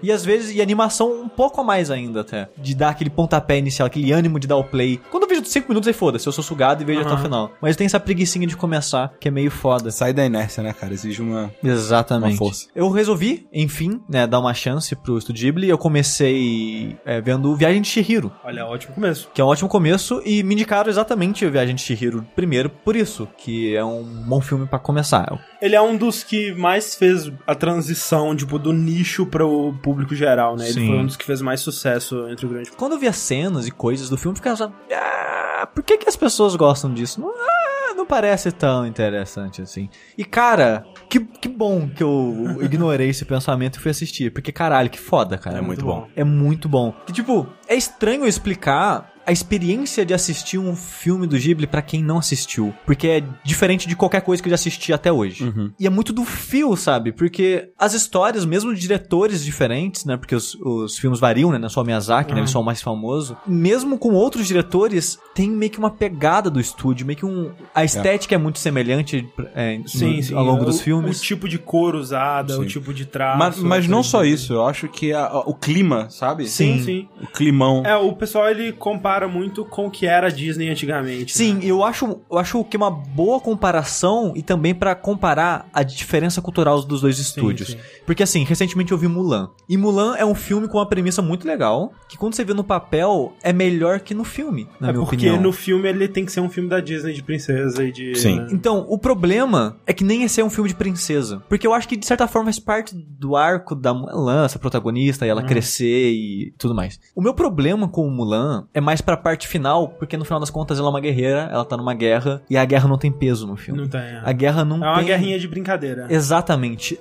E às vezes, e animação um pouco mais ainda até. De dar aquele pontapé inicial, aquele ânimo de dar o play. Quando eu vejo 5 minutos aí foda-se, eu sou sugado e vejo até o final. Mas tem essa preguicinha de começar, que é meio foda. Sai da inércia, né, cara? Exige uma. Exatamente. Uma força. Eu resolvi, enfim, né, dar uma chance pro Estúdio Ghibli. Eu comecei é, vendo Viagem de Chihiro, Olha, ótimo começo. que é um ótimo começo, e me indicaram exatamente o Viagem de Chihiro primeiro por isso, que é um bom filme pra começar. Ele é um dos que mais fez a transição, tipo, do nicho pro público geral, né? Ele Sim. foi um dos que fez mais sucesso entre o grande Quando eu vi as cenas e coisas do filme, eu ficava pensando, ah, por que, que as pessoas gostam disso? Não, ah, não parece tão interessante assim. E cara, que, que bom que eu [LAUGHS] ignorei esse pensamento e fui assistir, porque caralho, que foda, cara. É muito bom. É muito bom. Que tipo, é estranho explicar a experiência de assistir um filme do Ghibli pra quem não assistiu, porque é diferente de qualquer coisa que eu já assisti até hoje. E é muito do fio, sabe? Porque as histórias, mesmo de diretores diferentes, né? Porque os, os filmes variam, né? Não é só o Miyazaki, né? Ele é só o mais famoso. Mesmo com outros diretores, tem meio que uma pegada do estúdio, meio que um... A estética é, muito semelhante é, no- ao longo o- dos filmes. O tipo de cor usada, o Sim. tipo de traço. Mas, mas não só 3D. isso, eu acho que a- a- o clima, sabe? Sim, sim. O climão. É, o pessoal ele compara muito com o que era a Disney antigamente. Sim, né? eu acho, eu acho que é uma boa comparação e também pra comparar a diferença cultural dos dois estúdios. sim. Porque assim, recentemente eu vi Mulan. E Mulan é um filme com uma premissa muito legal, que quando você vê no papel é melhor que no filme, na é minha porque opinião. no filme ele tem que ser um filme da Disney de princesa e de. Sim. né? Então, o problema é que nem esse é um filme de princesa. Porque eu acho que, de certa forma, faz parte do arco da Mulan, essa protagonista, e ela crescer e tudo mais. O meu problema com o Mulan é mais pra parte final, porque no final das contas ela é uma guerreira, ela tá numa guerra, e a guerra não tem peso no filme. Não tem. é. A guerra não É uma tem... guerrinha de brincadeira. Exatamente.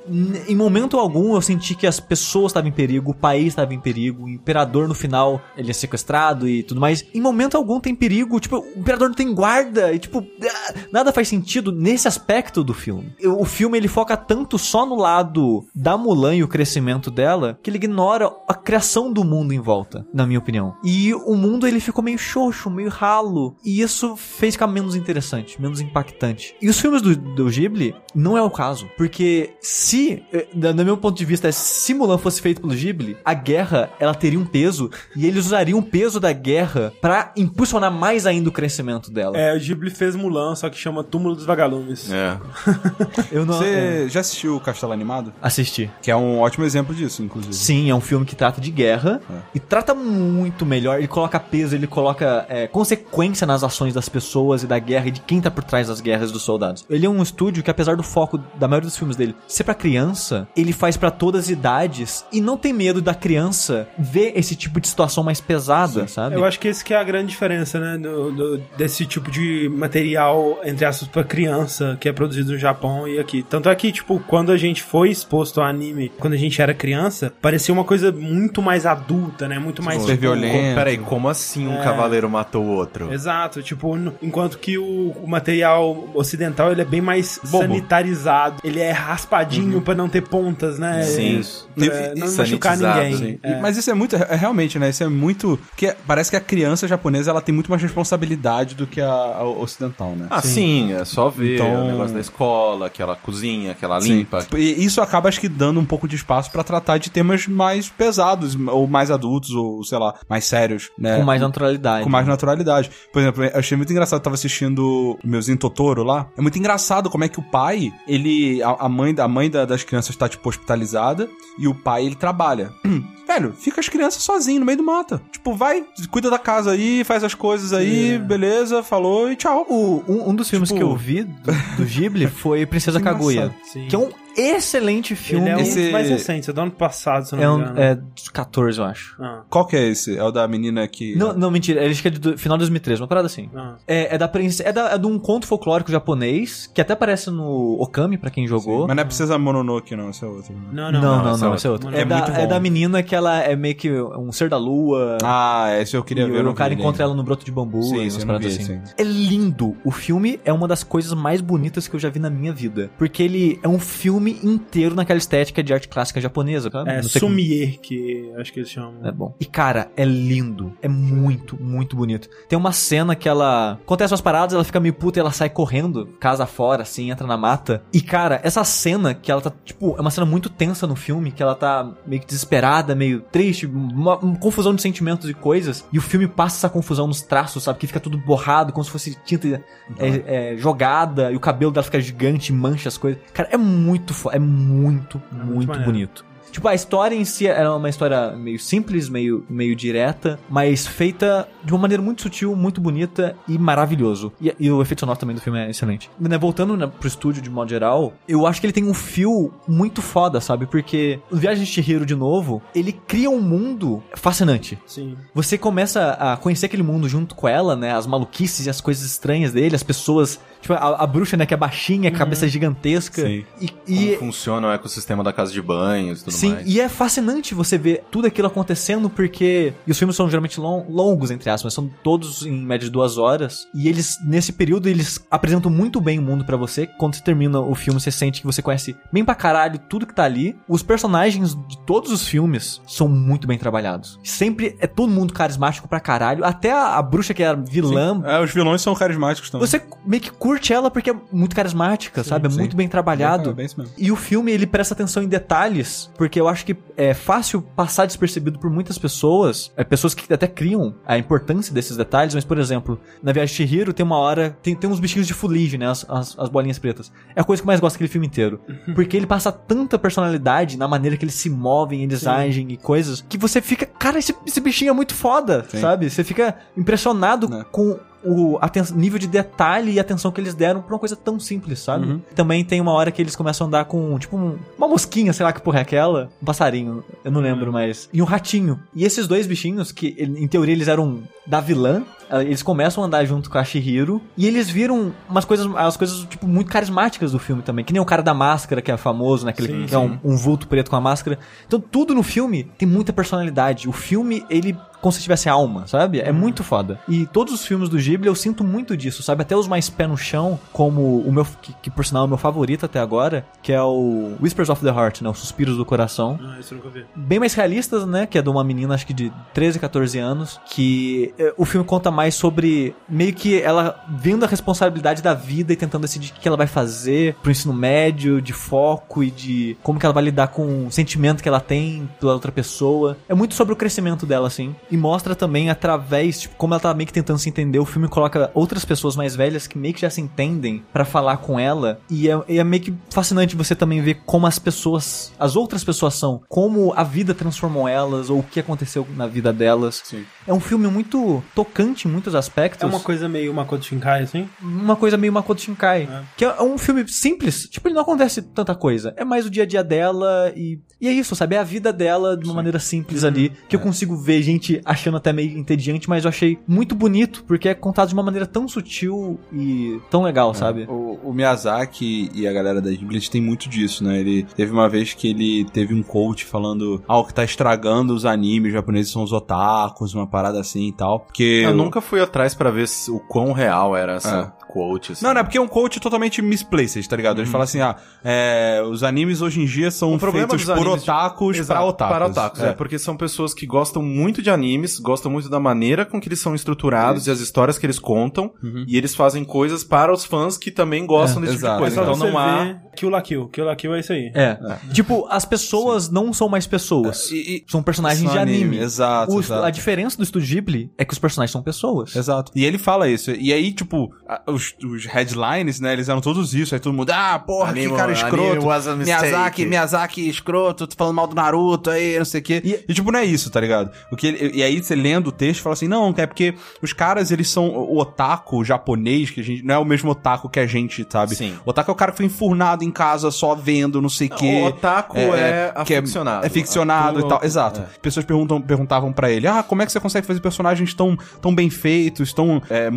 Em momento algum eu senti que as pessoas estavam em perigo, o país estava em perigo, o imperador no final ele é sequestrado e tudo mais. Em momento algum tem perigo, tipo, o imperador não tem guarda e tipo, ah, nada faz sentido nesse aspecto do filme. O filme ele foca tanto só no lado da Mulan e o crescimento dela, que ele ignora a criação do mundo em volta, na minha opinião. E o mundo ele ficou meio xoxo, meio ralo, e isso fez ficar menos interessante, menos impactante. E os filmes do, do Ghibli não é o caso, porque se, eh, do meu ponto de vista, se Mulan fosse feito pelo Ghibli, a guerra ela teria um peso e eles usariam o peso da guerra pra impulsionar mais ainda o crescimento dela. É, o Ghibli fez Mulan, só que chama Túmulo dos Vagalumes. É. [LAUGHS] Eu não Você já assistiu o Castelo Animado? assisti. Que é um ótimo exemplo disso, inclusive. Sim, é um filme que trata de guerra É. e trata muito melhor. Ele coloca peso, ele coloca é, consequência nas ações das pessoas e da guerra e de quem tá por trás das guerras dos soldados. Ele é um estúdio que, apesar do foco da maioria dos filmes dele ser pra criança, ele faz pra todas as idades e não tem medo da criança ver esse tipo de situação mais pesada, sabe? Eu acho que esse que é a grande diferença, né? do- do- desse tipo de material, entre aspas, pra criança, que é produzido no Japão e aqui. Tanto é que, tipo, quando a gente foi exposto ao anime, quando a gente era criança, parecia uma coisa muito mais adulta, né? Muito mais. super tipo, violenta. Co- Peraí, como assim um É. cavaleiro matou o outro? Exato, tipo, enquanto que o, o material ocidental ele é bem mais Bobo. sanitarizado, ele é raspadinho pra não ter pontas, né? Sim. Pra E- não e machucar ninguém. Sim. É. Mas isso é muito, é, realmente, né? Isso é muito. Que parece que a criança japonesa ela tem muito mais responsabilidade do que a, a ocidental, né? Ah, sim, é só ver Então- o negócio da escola, que ela cozinha, que ela Sim. limpa. E isso acaba, acho que, dando um pouco de espaço pra tratar de temas mais pesados, ou mais adultos, ou sei lá, mais sérios, né? Com mais naturalidade. com mais naturalidade. Por exemplo, eu achei muito engraçado, eu tava assistindo o meuzinho Totoro lá. É muito engraçado como é que o pai, ele. A, a mãe, a mãe da- das crianças tá, tipo, hospitalizada e o pai, ele trabalha. Hum, [CLEARS THROAT] Velho, fica as crianças sozinho no meio do mato. Tipo, vai, cuida da casa aí, faz as coisas aí, beleza, falou e tchau. O- um, um dos filmes Tipo- que eu vi do, do Ghibli [LAUGHS] foi Princesa Que Kaguya. Que é um excelente filme. Ele é um Esse- dos mais recentes, é do ano passado, se eu não É, me um, engano. é dos 14, eu acho. Ah, Qual que é esse? É o da menina que. Não, não, mentira. Ele acho que é do final de 2013, uma parada assim. ah. É, é da princesa, é, da, é de um conto folclórico japonês, que até aparece no Okami, pra quem jogou. Mas não é Princesa Mononoke, não, esse é outro. né? Não, Não, não, não, não, esse é esse é outro. É, É da, muito é bom. da menina que ela é meio que um ser da lua. Ah, esse eu queria e ver. o não cara vi encontra ainda. ela no broto de bambu Sim, e umas não paradas vi, assim. sim. É lindo. O filme é uma das coisas mais bonitas que eu já vi na minha vida. Porque ele é um filme filme inteiro naquela estética de arte clássica japonesa? É, sei como- Sumier, que acho que eles chamam. É bom. E cara, é lindo. É muito, muito bonito. Tem uma cena que ela. Acontece umas paradas, ela fica meio puta e ela sai correndo, casa fora, assim, entra na mata. E cara, essa cena que ela tá. Tipo, é uma cena muito tensa no filme, que ela tá meio que desesperada, meio triste, uma, uma confusão de sentimentos e coisas. E o filme passa essa confusão nos traços, sabe? Que fica tudo borrado, como se fosse tinta é, é, jogada, e o cabelo dela fica gigante, mancha as coisas. Cara, é muito fo- É muito, muito, maneiro. bonito. Tipo, a história em si era uma história meio simples, meio, meio direta, mas feita de uma maneira muito sutil, muito bonita e maravilhoso. E, e o efeito sonoro também do filme é excelente. Né, voltando né, pro estúdio de modo geral, eu acho que ele tem um fio muito foda, sabe? Porque o Viagem de Chihiro, de novo, ele cria um mundo fascinante. Sim. Você começa a conhecer aquele mundo junto com ela, né? As maluquices e as coisas estranhas dele, as pessoas. Tipo, a, a bruxa, né? Que é baixinha, cabeça gigantesca. Sim. E, Como e funciona o ecossistema da casa de banhos e tudo Sim, mais. e é fascinante você ver tudo aquilo acontecendo porque. E os filmes são geralmente lon- longos, entre aspas, são todos em média de duas horas. E eles, nesse período, eles apresentam muito bem o mundo pra você. Quando você termina o filme, você sente que você conhece bem pra caralho tudo que tá ali. Os personagens de todos os filmes são muito bem trabalhados. Sempre é todo mundo carismático pra caralho. Até a, a bruxa que é a vilã. É, os vilões são carismáticos também. Você meio que curte ela porque é muito carismática, sabe? É sim. muito bem trabalhado. É, bem isso mesmo. E o filme, ele presta atenção em detalhes, porque eu acho que é fácil passar despercebido por muitas pessoas, é, pessoas que até criam a importância desses detalhes, mas, por exemplo, na Viagem de Chihiro tem uma hora, tem, tem uns bichinhos de fuligem, né, as, as, as bolinhas pretas. É a coisa que eu mais gosto daquele filme inteiro, porque ele passa tanta personalidade na maneira que eles se movem, eles agem e coisas, que você fica, cara, esse, esse bichinho é muito foda, Sim. sabe? Você fica impressionado Né. com o nível de detalhe e atenção que eles deram pra uma coisa tão simples, sabe? Uhum. Também tem uma hora que eles começam a andar com, tipo, um- uma mosquinha, sei lá que porra é aquela. Um passarinho, eu não lembro mais. E um ratinho. E esses dois bichinhos, que em teoria eles eram da vilã, eh, eles começam a andar junto com a Shihiro e eles viram umas coisas, as coisas, tipo, muito carismáticas do filme também. Que nem o cara da máscara, que é famoso, né? Aquele Sim, que é um, um vulto preto com a máscara. Então, tudo no filme tem muita personalidade. O filme, ele como se tivesse alma, sabe? É muito foda. E todos os filmes do Ghibli eu sinto muito disso, sabe? Até os mais pé no chão, como o meu, que, que por sinal é o meu favorito até agora, que é o Whispers of the Heart, né? Os Suspiros do Coração. Ah, isso eu nunca vi. Bem mais realistas, né? Que é de uma menina, acho que de 13, 14 anos, que eh, o filme conta mais sobre meio que ela vendo a responsabilidade da vida e tentando decidir o que ela vai fazer pro ensino médio, de foco e de como que ela vai lidar com o sentimento que ela tem pela outra pessoa. É muito sobre o crescimento dela, assim. E mostra também através, tipo, como ela tá meio que tentando se entender, o filme coloca outras pessoas mais velhas que meio que já se entendem pra falar com ela. E é, é meio que fascinante você também ver como as pessoas, as outras pessoas são, como a vida transformou elas, ou o que aconteceu na vida delas. Sim. É um filme muito tocante em muitos aspectos. É uma coisa meio Makoto Shinkai, assim? uma coisa meio Makoto Shinkai. É. Que é um filme simples. Tipo, ele não acontece tanta coisa. É mais o dia a dia dela e. E é isso, sabe? É a vida dela de uma maneira simples ali. Que eu consigo ver gente achando até meio entediante, mas eu achei muito bonito, porque é contado de uma maneira tão sutil e tão legal, sabe? O, o Miyazaki e a galera da Ghibli têm muito disso, né? Ele teve uma vez que ele teve um coach falando ah, o que tá estragando os animes japoneses são os otakus, uma parada assim e tal. Porque Eu nunca fui atrás pra ver se- o quão real era essa quote. assim. Não, não, é porque é um coach totalmente misplaced, tá ligado? Ele fala assim, ah, é, os animes hoje em dia são feitos por otakus Exato, pra otakus. Para otakus, é. Porque são pessoas que gostam muito de animes, gostam muito da maneira com que eles são estruturados e as histórias que eles contam. E eles fazem coisas para os fãs que também gostam desse tipo exato. de coisa. Então você não há... ver Kill la Kill. Kill la Kill é isso aí. É. Tipo, as pessoas não são mais pessoas. E- e- São personagens São de anime. anime, exato, O- exato. A diferença do Estúdio Ghibli é que os personagens são pessoas. Exato. E ele fala isso. E aí, tipo, a- os, os headlines, né, eles eram todos isso. Aí todo mundo, ah, porra, Anime- que cara escroto. Miyazaki, Miyazaki escroto, tô falando mal do Naruto aí, não sei o quê. E, tipo, não é isso, tá ligado? O que ele- e aí você lendo o texto, fala assim, não, é porque os caras, eles são o otaku japonês, que a gente, não é o mesmo otaku que a gente, sabe? Sim. O otaku é o cara que foi enfurnado em casa só vendo, não sei o quê. O otaku é que aficionado. É, ficcionado Atu- e tal. Exato. é. Pessoas perguntam, perguntavam pra ele: ah, como é que você consegue fazer personagens tão, tão bem feitos, tão é,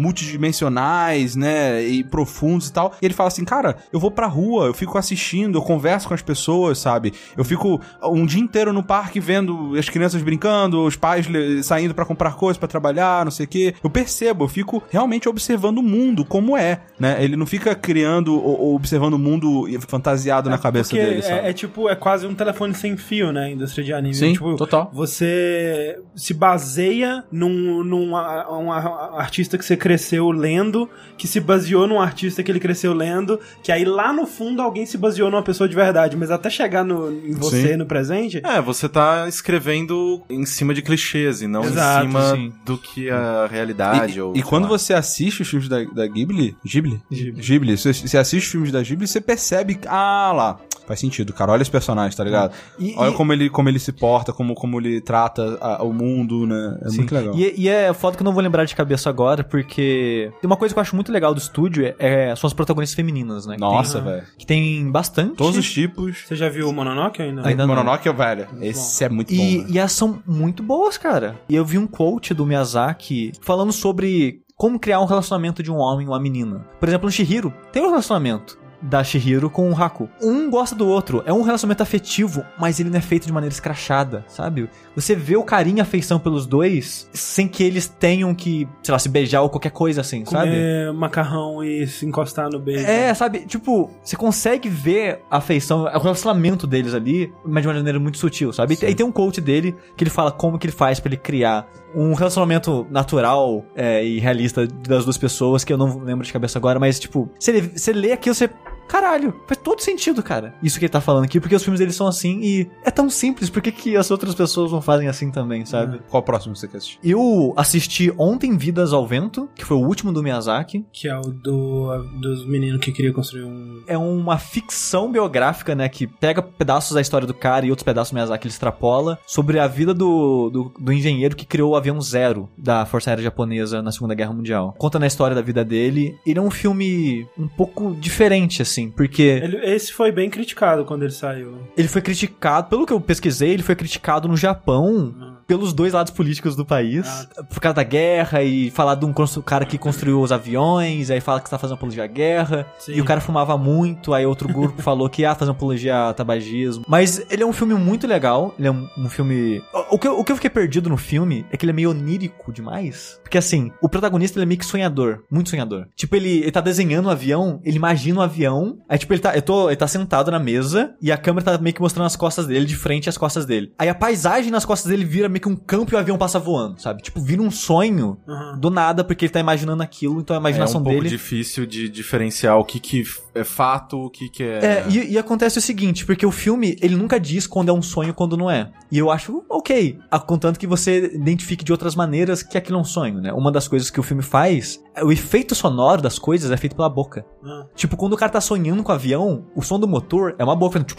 multidimensionais, né? E profundos e tal. E ele fala assim: cara, eu vou pra rua, eu fico assistindo, eu converso com as pessoas, sabe? Eu fico um dia inteiro no parque vendo as crianças brincando, os pais saindo pra comprar coisas pra trabalhar, não sei o quê. Eu percebo, eu fico realmente observando o mundo como é, né? Ele não fica criando ou observando o mundo fantasiado na cabeça dele, sabe? é, é tipo, é quase um telefone sem fio, né? Indústria de anime. Sim, tipo, total. Você se baseia num, num a- um artista que você cresceu lendo, que se baseou num artista que ele cresceu lendo, que aí lá no fundo alguém se baseou numa pessoa de verdade, mas até chegar no, em você, Sim. no presente, É, você tá escrevendo em cima de clichês e não Exato, em cima sim. do que a realidade E, ou e quando lá. você assiste os filmes da, da Ghibli, Ghibli? Ghibli. você, você assiste os filmes da Ghibli, você percebe, que, ah lá, faz sentido, cara, olha os personagens, tá ligado? E- olha e- como ele, como ele se porta, como, como ele trata a- o mundo, né? É Sim. muito legal. E, e é foda que eu não vou lembrar de cabeça agora, porque tem uma coisa que eu acho muito legal do estúdio, é, é- são as protagonistas femininas, né? Nossa, velho. Que tem bastante. Todos os tipos. você já viu o Mononoke ainda? Ainda. Mononoke, velho, esse é muito bom, E, né? e elas são muito boas, cara. E eu vi um quote do Miyazaki falando sobre como criar um relacionamento de um homem e uma menina. Por exemplo, no Shihiro, tem um relacionamento da Shihiro com o Haku. Um gosta do outro, é um relacionamento afetivo, mas ele não é feito de maneira escrachada, sabe? Você vê o carinho e a afeição pelos dois sem que eles tenham que, sei lá, se beijar ou qualquer coisa assim, sabe? Comer macarrão e se encostar no beijo. É, sabe? Tipo, você consegue ver a afeição, o relacionamento deles ali, mas de uma maneira muito sutil, sabe? E tem um coach dele que ele fala como que ele faz pra ele criar um relacionamento natural é, e realista das duas pessoas, que eu não lembro de cabeça agora, mas tipo, você lê aquilo, você. Caralho, faz todo sentido, cara. Isso que ele tá falando aqui, porque os filmes deles são assim e é tão simples, por que, que as outras pessoas não fazem assim também, sabe? Qual o próximo que você quer assistir? Eu assisti ontem Vidas ao Vento, que foi o último do Miyazaki. Que é o do, dos meninos que queria construir um. é uma ficção biográfica, né? Que pega pedaços da história do cara e outros pedaços do Miyazaki ele extrapola sobre a vida do, do, do engenheiro que criou o avião Zero da Força Aérea Japonesa na Segunda Guerra Mundial. Conta na história da vida dele. Ele é um filme um pouco diferente, assim, porque Ele- esse foi bem criticado quando ele saiu. ele foi criticado, pelo que eu pesquisei, ele foi criticado no Japão. Pelos dois lados políticos do país, Ah, por causa da guerra e falar de um cara que construiu os aviões, aí fala que está fazendo apologia à guerra, Sim. e o cara fumava muito, aí outro grupo [LAUGHS] falou que ia fazer apologia a tabagismo. Mas ele é um filme muito legal, ele é um, um filme... O, o que eu, o que eu fiquei perdido no filme é que ele é meio onírico demais. Porque assim, o protagonista ele é meio que sonhador, muito sonhador. Tipo, ele, ele tá desenhando um avião, ele imagina um avião, aí tipo, ele tá, eu tô, ele tá sentado na mesa e a câmera tá meio que mostrando as costas dele, de frente às costas dele. Aí a paisagem nas costas dele vira meio que um campo e o avião passa voando, sabe? Tipo, vira um sonho Aham. do nada, porque ele tá imaginando aquilo, então a É um imaginação pouco dele... difícil de diferenciar o que, que é fato, o que que é... é e, e, acontece o seguinte, porque o filme, ele nunca diz quando é um sonho quando não é. E eu acho ok, contanto que você identifique de outras maneiras que aquilo é um sonho, né? Uma das coisas que o filme faz, o efeito sonoro das coisas é feito pela boca. Ah. Tipo, quando o cara tá sonhando com o avião, o som do motor é uma boca fazendo...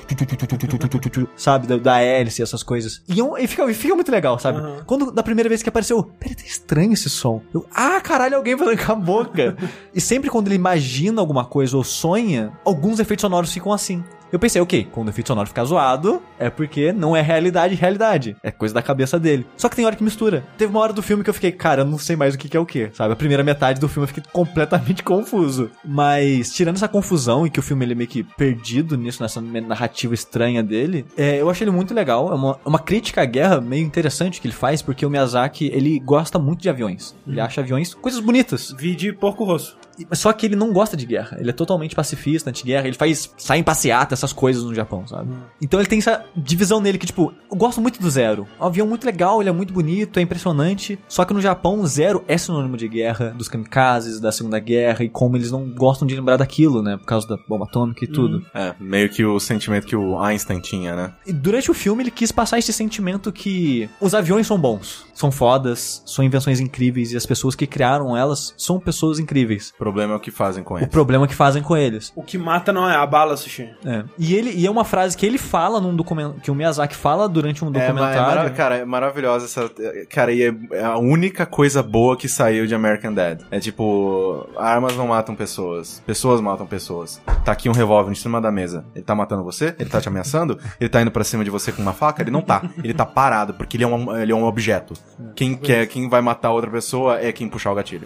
sabe? Da, da hélice, essas coisas. E, um, e, fica, e fica muito legal, sabe? Uhum. Quando, da primeira vez que apareceu, peraí, tá estranho esse som. Eu, ah, caralho, alguém falando com a boca. e sempre quando ele imagina alguma coisa ou sonha, alguns efeitos sonoros ficam assim. Eu pensei, ok, quando o efeito sonoro ficar zoado, é porque não é realidade, realidade. É coisa da cabeça dele. Só que tem hora que mistura. Teve uma hora do filme que eu fiquei, cara, eu não sei mais o que, que é o que, sabe? A primeira metade do filme eu fiquei completamente [LAUGHS] confuso. Mas, tirando essa confusão e que o filme ele é meio que perdido nisso, nessa narrativa estranha dele, é, eu achei ele muito legal. É uma, é uma crítica à guerra meio interessante que ele faz, porque o Miyazaki, ele gosta muito de aviões. Ele acha aviões coisas bonitas. Vi de porco rosso. Só que ele não gosta de guerra. Ele é totalmente pacifista, anti-guerra. Ele faz sai em passeata, essas coisas no Japão, sabe? Então ele tem essa divisão nele que, tipo, eu gosto muito do Zero. É um avião muito legal, ele é muito bonito, é impressionante. Só que no Japão, Zero é sinônimo de guerra, dos kamikazes, da Segunda Guerra, e como eles não gostam de lembrar daquilo, né? Por causa da bomba atômica e tudo. É, meio que o sentimento que o Einstein tinha, né? E durante o filme ele quis passar esse sentimento que os aviões são bons, são fodas, são invenções incríveis e as pessoas que criaram elas são pessoas incríveis. O problema é o que fazem com O ele. problema é que fazem com eles. O que mata não é a bala, Sushi. É. E ele e é uma frase que ele fala num documento que o Miyazaki fala durante um É, é documentário. mara- cara, é maravilhosa essa. Cara, e é, é a única coisa boa que saiu de American Dad. É tipo, armas não matam pessoas, pessoas matam pessoas. Tá aqui um revólver em cima da mesa. Ele tá matando você? Ele tá te ameaçando? Ele tá indo pra cima de você com uma faca? Ele não tá. Ele tá parado, porque ele é um, ele é um objeto. Quem, quer, quem vai matar outra pessoa é quem puxar o gatilho.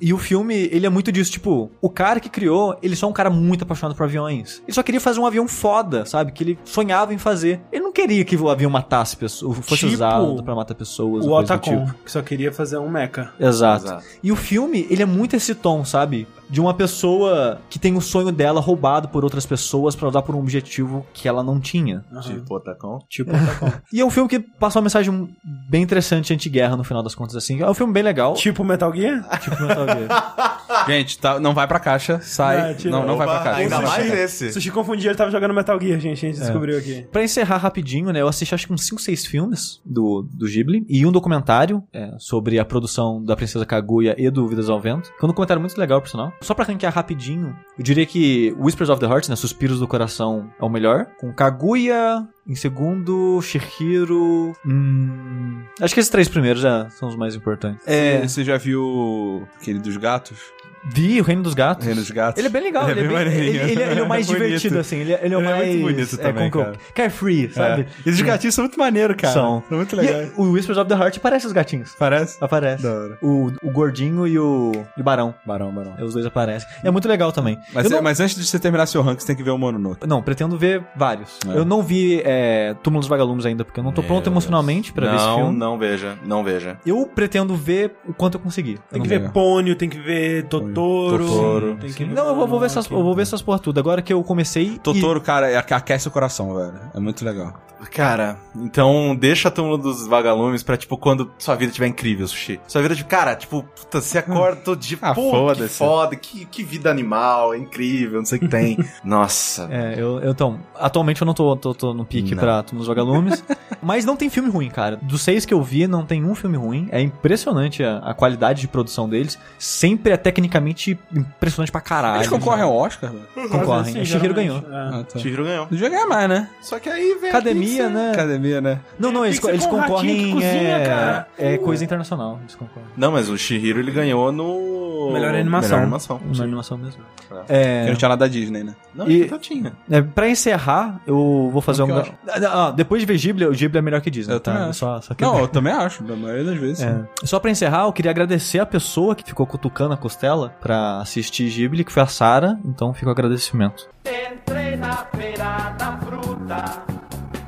E o filme, ele é muito muito disso. Tipo, o cara que criou, ele só é um cara muito apaixonado por aviões. Ele só queria fazer um avião foda, sabe? Que ele sonhava em fazer. Ele não queria que o avião matasse pessoas, fosse Tipo usado pra matar pessoas. O Otacon, tipo. que só queria fazer um mecha. Exato. Exato. E o filme, ele é muito esse tom, sabe? De uma pessoa que tem o sonho dela roubado por outras pessoas pra usar por um objetivo que ela não tinha. Tipo, Otacon. Tipo Otacon. [LAUGHS] E é um filme que passa uma mensagem bem interessante anti-guerra no final das contas, assim. É um filme bem legal. tipo Metal Gear? Tipo Metal Gear. Gente, [LAUGHS] tá, não vai pra caixa, sai. É, tira- não, não vai pra caixa. Ainda Sushi. mais esse. Sushi confundia, ele tava jogando Metal Gear, gente. A gente descobriu aqui. Pra encerrar rapidinho, né? Eu assisti acho que uns 5, 6 filmes do, do Ghibli e um documentário é, sobre a produção da Princesa Kaguya e do Vidas ao Vento. Que é um documentário muito legal, por sinal. Só pra ranquear rapidinho, eu diria que Whispers of the Heart, né? Suspiros do Coração é o melhor. Com Kaguya, em segundo, Shihiro. Hum, acho que esses três primeiros já são os mais importantes. É, você já viu aquele dos gatos? Vi O Reino dos Gatos. Reino dos Gatos. Ele é bem legal, ele, é, bem, maneirinho. ele, ele- ele é o mais [LAUGHS] Bonito. divertido, assim. Ele, é- ele é o Ele é mais. muito bonito também, que eu- cara. Carefree, sabe? É. E os gatinhos são muito maneiros, cara. São. São muito legais. E o Whispers of the Heart parece os gatinhos. Parece? Aparece. Da hora. O, o gordinho e o, e o barão. Barão, barão. Os dois aparecem. É muito legal também. Mas, não, mas antes de você terminar seu ranking, você tem que ver o Mononoke. não, pretendo ver vários. É. Eu não vi é, Túmulo dos Vagalumes ainda, porque eu não tô Meu pronto Deus. emocionalmente pra ver esse Não, filme. não veja, não veja. Eu pretendo ver o quanto eu conseguir. Tem não que ver Pônio, tem que ver Totoro. Totoro. Tem que Não, eu vou, vou ver essas, eu vou ver essas porra tudo. Agora que eu comecei. Totoro, cara, é, aquece o coração, velho. É muito legal. Cara, então deixa a túmulo dos vagalumes pra, tipo, quando sua vida estiver incrível, Sushi. Sua vida, tipo, cara, tipo, puta, você acorda todo dia, Ah, pô, que foda-se. foda, que, que vida animal, é incrível, não sei o que tem. [LAUGHS] Nossa. É, eu, eu então, atualmente eu não tô, tô, tô no pique Não. pra dos Vagalumes. [LAUGHS] mas não tem filme ruim, cara. Dos seis que eu vi, não tem um filme ruim. É impressionante a, a qualidade de produção deles. Sempre é tecnicamente impressionante pra caralho. Eles concorrem ao Oscar, velho? Concorrem. Sim, É, Shihiro ganhou. é. Ah, tá. Chihiro ganhou. Devia ganhar mais, né? Só que aí, velho. Academia, né? Academia, né? Não, não, eles, que ser eles que concorrem. cozinha, é, cara. é coisa internacional. Eles concorrem. Não, mas o Shihiro ele ganhou no. Melhor animação. Melhor animação. Na animação mesmo. Tá. É, Porque não tinha nada da Disney, né? Não, E- então tinha. É, pra encerrar, eu vou fazer um. Que eu Ah, depois de ver Ghibli, o Ghibli é melhor que Disney, Eu também tá? acho. Só, só que Não, eu também acho, da maioria das vezes. É. Só pra encerrar, eu queria agradecer a pessoa que ficou cutucando a costela pra assistir Ghibli, que foi a Sara. Então fica o agradecimento. Entrei na feira da fruta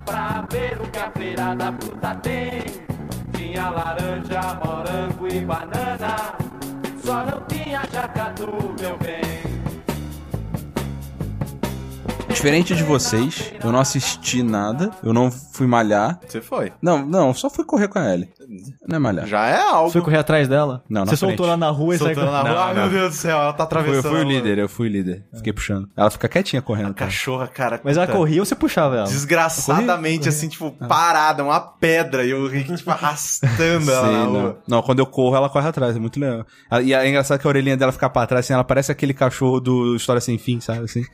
pra ver o que a feira da fruta tem. Tinha laranja, morango e banana, só não tinha jacatu, meu bem. Diferente de vocês, eu não assisti nada, eu não fui malhar. Você foi. Não, não, só fui correr com a Ellie. Não é malhar. Já é algo. Foi correr atrás dela? Não, na Você soltou frente. ela na rua e saiu na rua. Ai, não. meu Deus do céu, ela tá Eu fui, atravessando. eu fui o líder, eu fui o líder. Fiquei puxando. Ela fica quietinha correndo. A cara. cachorra, cara. Mas ela corria ou você puxava ela? Desgraçadamente, assim, tipo, parada, uma pedra. E eu Rick, tipo, arrastando ela na rua. não. não, quando eu corro, ela corre atrás, é muito legal. Ah, E é engraçado que a orelhinha dela fica pra trás, assim, ela parece aquele cachorro do História Sem Fim, sabe, assim.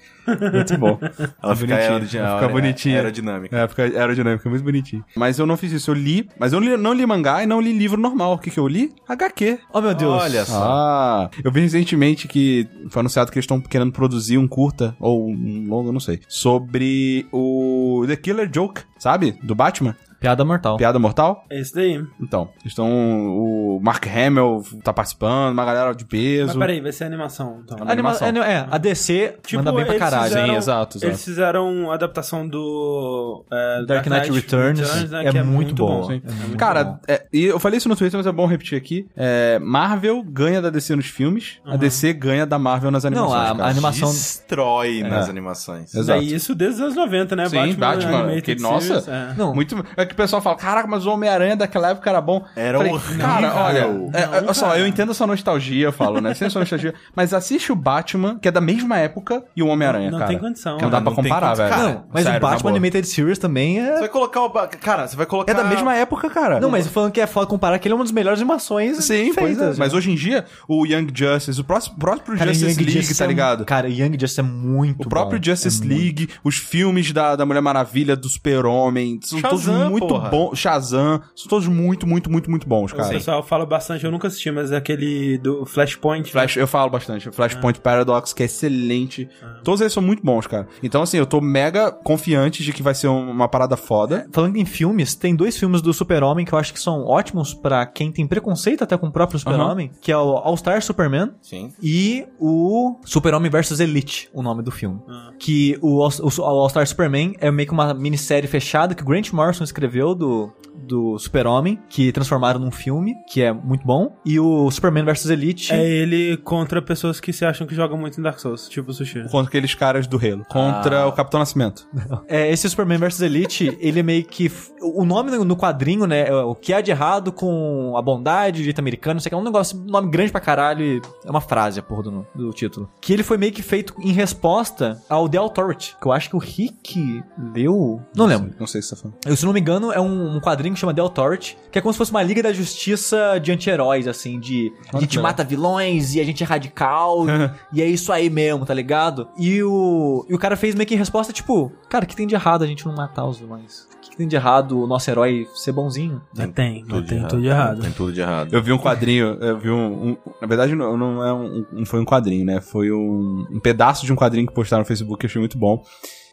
Muito bom. Ela fica, bonitinha. aerodinâmica. Ela fica bonitinha. Aerodinâmica. É, fica aerodinâmica, muito bonitinho. Mas eu não fiz isso, eu li, mas eu não li, não li mangá e não li livro normal. O que que eu li? HQ. Oh, meu Deus. Olha só. Ah, eu vi recentemente que foi anunciado que eles estão querendo produzir um curta, ou um longo, eu não sei, sobre o The Killer Joke, sabe? Do Batman? Piada mortal. Piada Mortal? É esse daí. Então, estão. O Mark Hamill tá participando, uma galera de Mas peso. peraí, vai ser animação, então. A anima- animação. é, é, a DC manda bem pra caralho. fizeram- Sim, exato, exato. Eles fizeram a adaptação do é, Dark Knight Returns né, é que muito boa. bom. Sim. É muito Cara, bom. é, e eu falei isso no Twitter, mas é bom repetir aqui. É, Marvel ganha da DC nos filmes, a DC ganha da Marvel nas animações. Não, a- cara. a animação- Destrói nas É. animações. Exato. Daí isso desde os anos 90, né? Sim, Batman, Animated que- nossa. Series, é. Não, Muito. É que o pessoal fala, caraca, mas o Homem-Aranha daquela época era bom. Era Falei, horrível. Cara, olha, Não, é, olha só, cara. eu entendo a sua nostalgia, eu falo, né? Sem a sua nostalgia. [LAUGHS] Mas assiste o Batman, que é da mesma época, e o Homem-Aranha, Não cara. tem condição. Que não dá Não pra comparar, velho. Cara, não, mas Sério, o Batman. Animated Series também é. Você vai colocar o. Cara, você vai colocar. É da mesma época, cara. Não, mas falando que é foda comparar que ele é uma das melhores animações Sim, pois feitas. é. Mas hoje em dia, o Young Justice, o próximo, próprio Cara, Justice Young League, Justice tá é- ligado? Cara, Young Justice é muito O próprio bom. Justice É muito- League, os filmes da, da Mulher Maravilha, do Super-Homem, são todos Shazam, muito muito porra. bom. Shazam, são todos muito, muito, muito, muito bons, O cara. pessoal fala bastante, eu nunca assisti, mas é aquele do Flashpoint. Flash, eu falo bastante. Flashpoint Paradox, que é excelente. Todos eles são muito bons, cara. Então, assim, eu tô mega confiante de que vai ser um- uma parada foda. Falando em filmes, tem dois filmes do Super-Homem que eu acho que são ótimos pra quem tem preconceito até com o próprio Super-Homem, que é o All-Star Superman Sim. e o Super-Homem vs Elite, o nome do filme. Que o, All- o All-Star Superman é meio que uma minissérie fechada que o Grant Morrison escreveu do, do Super-Homem, que transformaram num filme, que é muito bom. E o Superman vs Elite... É ele contra pessoas que se acham que jogam muito em Dark Souls, tipo o Sushi. Contra aqueles caras do Halo. Contra o Capitão Nascimento. É, esse Superman vs Elite, [LAUGHS] ele é meio que. O nome no quadrinho, né? é O que há de errado com a bondade, direito americano, não sei o que, é um negócio, um nome grande pra caralho. e É uma frase, a porra do, do título. Que ele foi meio que feito em resposta ao The Authority, que eu acho que o Rick leu. Não lembro. Não sei se você tá falando. Eu, se não me engano, é um, um quadrinho que chama The Authority, que é como se fosse uma Liga da Justiça de anti-heróis, assim, de a gente legal. mata vilões e a gente é radical, [LAUGHS] e é isso aí mesmo, tá ligado? E o, e o cara fez meio que em resposta, tipo, cara, o que tem de errado a gente não matar os vilões? O que, que tem de errado o nosso herói ser bonzinho? Não tem, não Tudo tem de tudo de errado. Tem tudo de errado. Eu vi um quadrinho, eu vi um. um- na verdade, não, não é um, não foi um quadrinho, né? Foi um, um pedaço de um quadrinho que postaram no Facebook que eu achei muito bom.